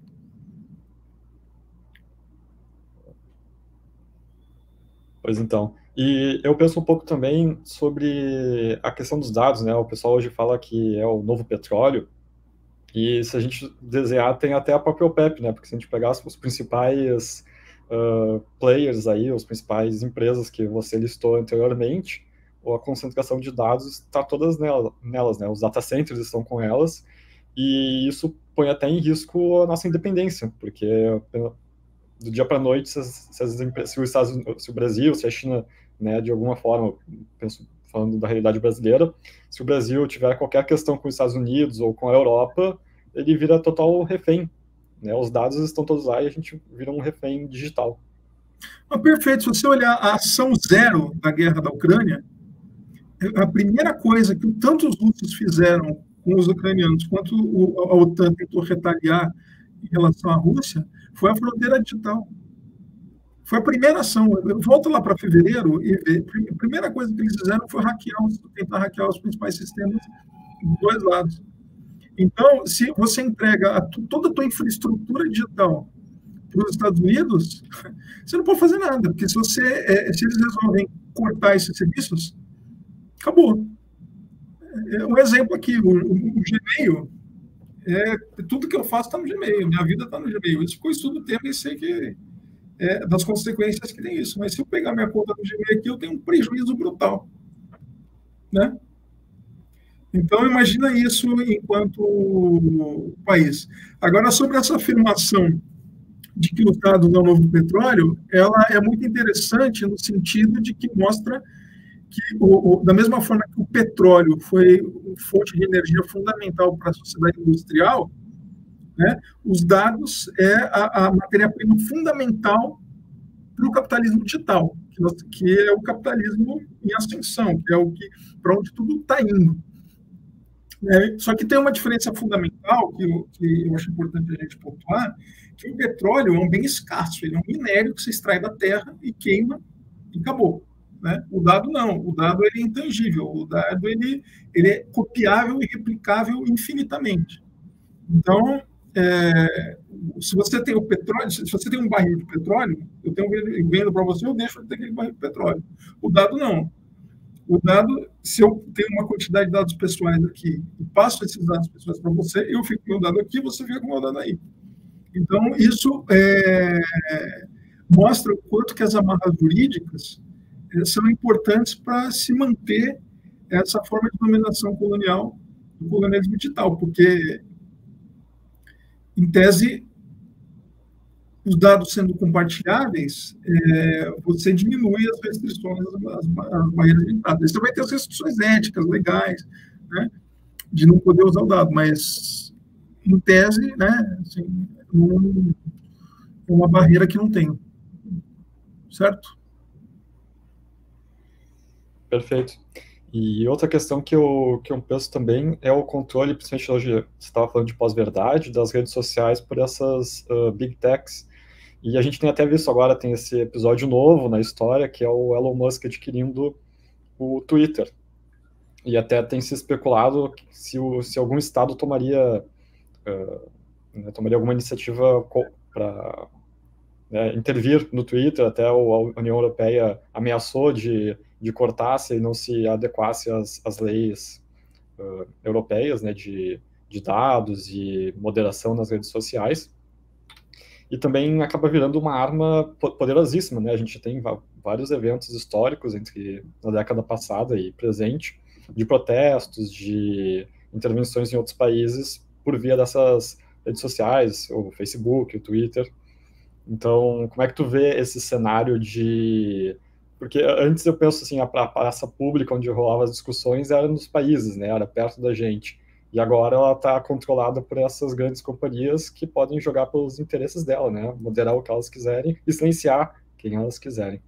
Speaker 2: Pois então. E eu penso um pouco também sobre a questão dos dados, né? O pessoal hoje fala que é o novo petróleo. E se a gente desenhar, tem até a própria OPEP, né? Porque se a gente pegasse os principais uh, players aí, as principais empresas que você listou anteriormente, ou a concentração de dados está todas nelas, né? Os data centers estão com elas, e isso põe até em risco a nossa independência, porque do dia para noite, se, se, se, o Estados, se o Brasil, se a China, né, de alguma forma, penso, falando da realidade brasileira, se o Brasil tiver qualquer questão com os Estados Unidos ou com a Europa, ele vira total refém né? Os dados estão todos lá e a gente vira um refém digital.
Speaker 3: Ah, perfeito. Se você olhar a ação zero da guerra da Ucrânia, a primeira coisa que tanto os russos fizeram com os ucranianos quanto a OTAN tentou retaliar em relação à Rússia foi a fronteira digital. Foi a primeira ação. Volta lá para fevereiro e vê. A primeira coisa que eles fizeram foi hackear, tentar hackear os principais sistemas dos dois lados. Então, se você entrega a toda a tua infraestrutura digital para os Estados Unidos, você não pode fazer nada, porque se, você, é, se eles resolvem cortar esses serviços, acabou. É, um exemplo aqui, o, o, o Gmail, é, tudo que eu faço está no Gmail, minha vida está no Gmail. Isso ficou estudo tempo e sei que é, das consequências que tem isso. Mas se eu pegar minha conta no Gmail aqui, eu tenho um prejuízo brutal. Né? Então, imagina isso enquanto país. Agora, sobre essa afirmação de que os dados é o novo petróleo, ela é muito interessante no sentido de que mostra que, o, o, da mesma forma que o petróleo foi fonte de energia fundamental para a sociedade industrial, né, os dados é a, a matéria-prima fundamental para o capitalismo digital, que, nós, que é o capitalismo em ascensão, que é o que para onde tudo está indo. É, só que tem uma diferença fundamental que eu, que eu acho importante a gente pontuar, que o petróleo é um bem escasso, ele é um minério que se extrai da terra e queima e acabou. Né? O dado não, o dado ele é intangível, o dado ele, ele é copiável e replicável infinitamente. Então, é, se você tem o petróleo, se você tem um barril de petróleo, eu tenho vendo para você, eu deixo de ter aquele barril de petróleo. O dado não. O dado, se eu tenho uma quantidade de dados pessoais aqui e passo esses dados pessoais para você, eu fico com o dado aqui, você fica com o dado aí. Então, isso é, mostra o quanto que as amarras jurídicas é, são importantes para se manter essa forma de dominação colonial do colonialismo digital, porque, em tese, os dados sendo compartilháveis, é, você diminui as restrições, as, as barreiras de entrada. Você vai ter as restrições éticas, legais, né, de não poder usar o dado, mas, em tese, né, assim, um, uma barreira que não tem. Certo?
Speaker 2: Perfeito. E outra questão que eu, que eu penso também é o controle, principalmente hoje você estava falando de pós-verdade, das redes sociais por essas uh, big techs e a gente tem até visto agora, tem esse episódio novo na história, que é o Elon Musk adquirindo o Twitter. E até tem se especulado se, o, se algum estado tomaria, uh, né, tomaria alguma iniciativa para né, intervir no Twitter, até a União Europeia ameaçou de, de cortar se não se adequasse às, às leis uh, europeias né, de, de dados e moderação nas redes sociais e também acaba virando uma arma poderosíssima, né? A gente tem vários eventos históricos entre na década passada e presente de protestos, de intervenções em outros países por via dessas redes sociais, o Facebook, o Twitter. Então, como é que tu vê esse cenário de porque antes eu penso assim, a praça pública onde rolava as discussões era nos países, né? Era perto da gente. E agora ela está controlada por essas grandes companhias que podem jogar pelos interesses dela, né? Moderar o que elas quiserem e silenciar quem elas quiserem.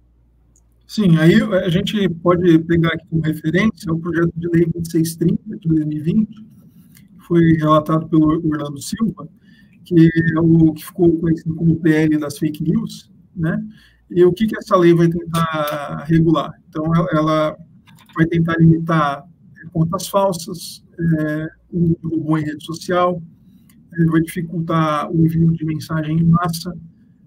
Speaker 3: Sim, aí a gente pode pegar aqui como referência o projeto de lei 2630 de 2020, que foi relatado pelo Orlando Silva, que é o que ficou conhecido como PL das fake news, né? E o que, que essa lei vai tentar regular? Então, ela vai tentar limitar contas falsas, é, o robô em rede social, ele vai dificultar o envio de mensagem em massa,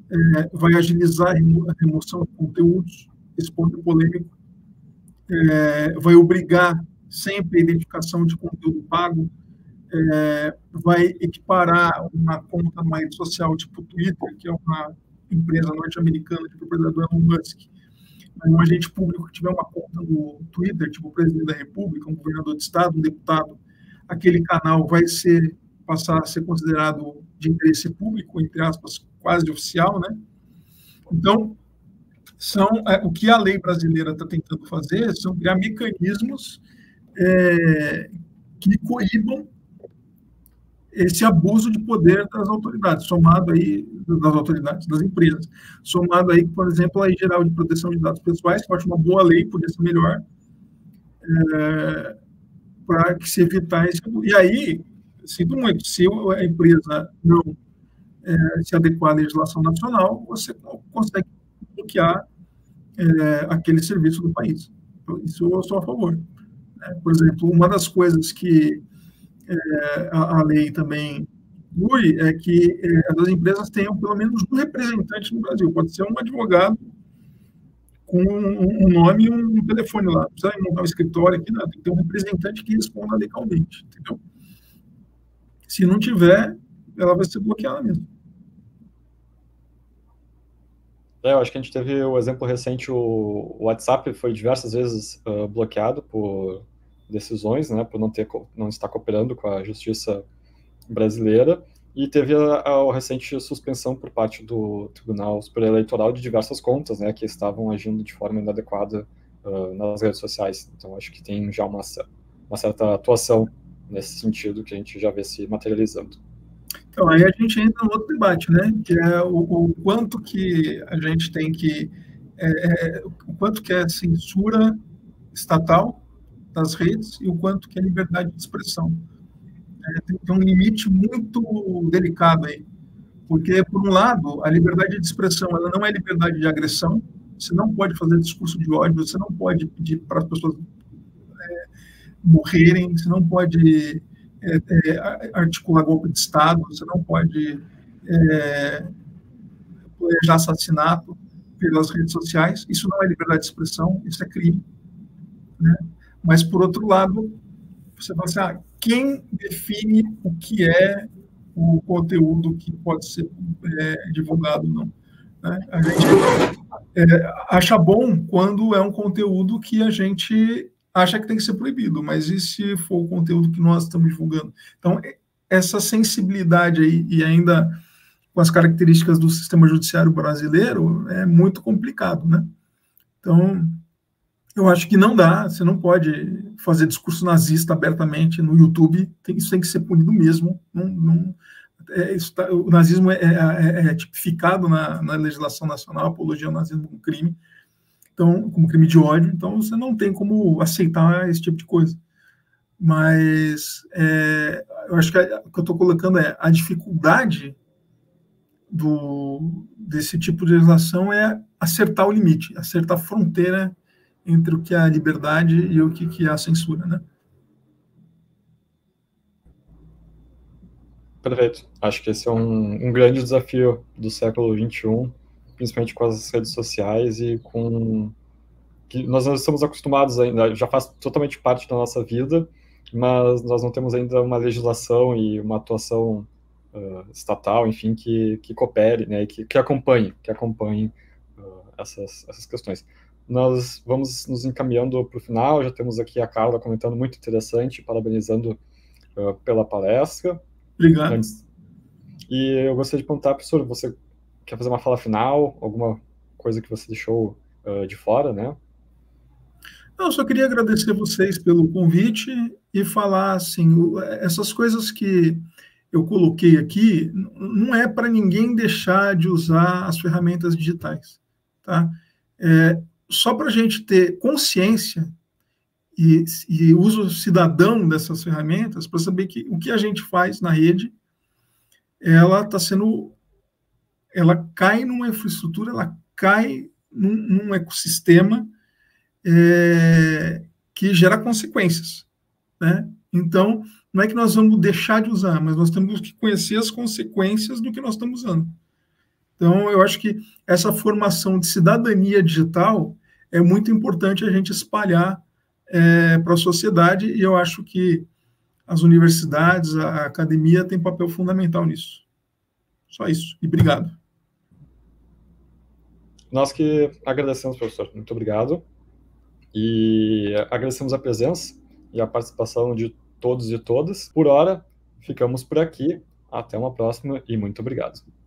Speaker 3: é, vai agilizar a remoção de conteúdos, esse ponto é polêmico, é, vai obrigar sempre a identificação de conteúdo pago, é, vai equiparar uma conta rede social tipo Twitter, que é uma empresa norte-americana de propriedade do Elon Musk, um agente público que tiver uma conta no Twitter, tipo o presidente da República, um governador de estado, um deputado, aquele canal vai ser passar a ser considerado de interesse público, entre aspas, quase oficial, né? Então, são é, o que a lei brasileira está tentando fazer são criar mecanismos é, que coíbam esse abuso de poder das autoridades, somado aí das autoridades, das empresas, somado aí, por exemplo, a Geral de Proteção de Dados Pessoais, que eu acho uma boa lei, poderia ser melhor, é, para que se evitar esse E aí, sinto muito, se a empresa não é, se adequar à legislação nacional, você consegue bloquear é, aquele serviço do país. Isso eu sou a favor. É, por exemplo, uma das coisas que é, a, lei também inclui é que é, as empresas tenham pelo menos um representante no Brasil. Pode ser um advogado com um, nome e um telefone lá. Não precisa montar um escritório aqui, não. Tem que ter um representante que responda legalmente, entendeu? Se não tiver, ela vai ser bloqueada mesmo.
Speaker 2: É, eu acho que a gente teve o exemplo recente, o WhatsApp foi diversas vezes uh, bloqueado por decisões, né, por não, ter, não estar cooperando com a justiça brasileira, e teve a, a, recente suspensão por parte do Tribunal Superior Eleitoral de diversas contas, né, que estavam agindo de forma inadequada uh, nas redes sociais. Então, acho que tem já uma, uma certa atuação nesse sentido que a gente já vê se materializando.
Speaker 3: Então, aí a gente entra no outro debate, né, que é o, o quanto que a gente tem que, é, é, o quanto que é censura estatal das redes e o quanto que é liberdade de expressão. É, tem, um limite muito delicado aí, porque, por um lado, a liberdade de expressão ela não é liberdade de agressão, você não pode fazer discurso de ódio, você não pode pedir para as pessoas é, morrerem, você não pode é, é, articular golpe de Estado, você não pode é, planejar assassinato pelas redes sociais. Isso não é liberdade de expressão, isso é crime. Né? Mas, por outro lado, você fala assim, ah, quem define o que é o conteúdo que pode ser é, divulgado ou não? Né? A gente é, acha bom quando é um conteúdo que a gente acha que tem que ser proibido, mas e se for o conteúdo que nós estamos divulgando? Então, essa sensibilidade aí, e ainda com as características do sistema judiciário brasileiro, é muito complicado, né? Então, eu acho que não dá, você não pode fazer discurso nazista abertamente no YouTube, tem, isso tem que ser punido mesmo. Não, não, é, tá, o nazismo é, é, é, é tipificado na, na, legislação nacional, apologia ao nazismo como crime, então, como crime de ódio, então você não tem como aceitar esse tipo de coisa. Mas é, eu acho que o que eu estou colocando é a dificuldade do, desse tipo de legislação é acertar o limite, acertar a fronteira entre o que é a liberdade e o que é a censura, né?
Speaker 2: Perfeito. Acho que esse é um, um grande desafio do século XXI, principalmente com as redes sociais e com que nós estamos acostumados ainda, já faz totalmente parte da nossa vida, mas nós não temos ainda uma legislação e uma atuação uh, estatal, enfim, que, que coopere, né, que, que acompanhe, que acompanhe uh, essas, essas questões. Nós vamos nos encaminhando para o final, já temos aqui a Carla comentando muito interessante, parabenizando uh, pela palestra.
Speaker 3: Obrigado. Antes,
Speaker 2: e eu gostaria de perguntar, professor, você quer fazer uma fala final, alguma coisa que você deixou uh, de fora, né?
Speaker 3: Eu só queria agradecer vocês pelo convite e falar assim, essas coisas que eu coloquei aqui não é para ninguém deixar de usar as ferramentas digitais, tá? É, só para a gente ter consciência e, e, uso cidadão dessas ferramentas para saber que o que a gente faz na rede, ela está sendo, ela cai numa infraestrutura, ela cai num, num ecossistema é, que gera consequências, né? Então, não é que nós vamos deixar de usar, mas nós temos que conhecer as consequências do que nós estamos usando. Então, eu acho que essa formação de cidadania digital é muito importante a gente espalhar é, para a sociedade, e eu acho que as universidades, a academia tem papel fundamental nisso. Só isso. E obrigado.
Speaker 2: Nós que agradecemos, professor. Muito obrigado. E agradecemos a presença e a participação de todos e todas. Por hora, ficamos por aqui. Até uma próxima e muito obrigado.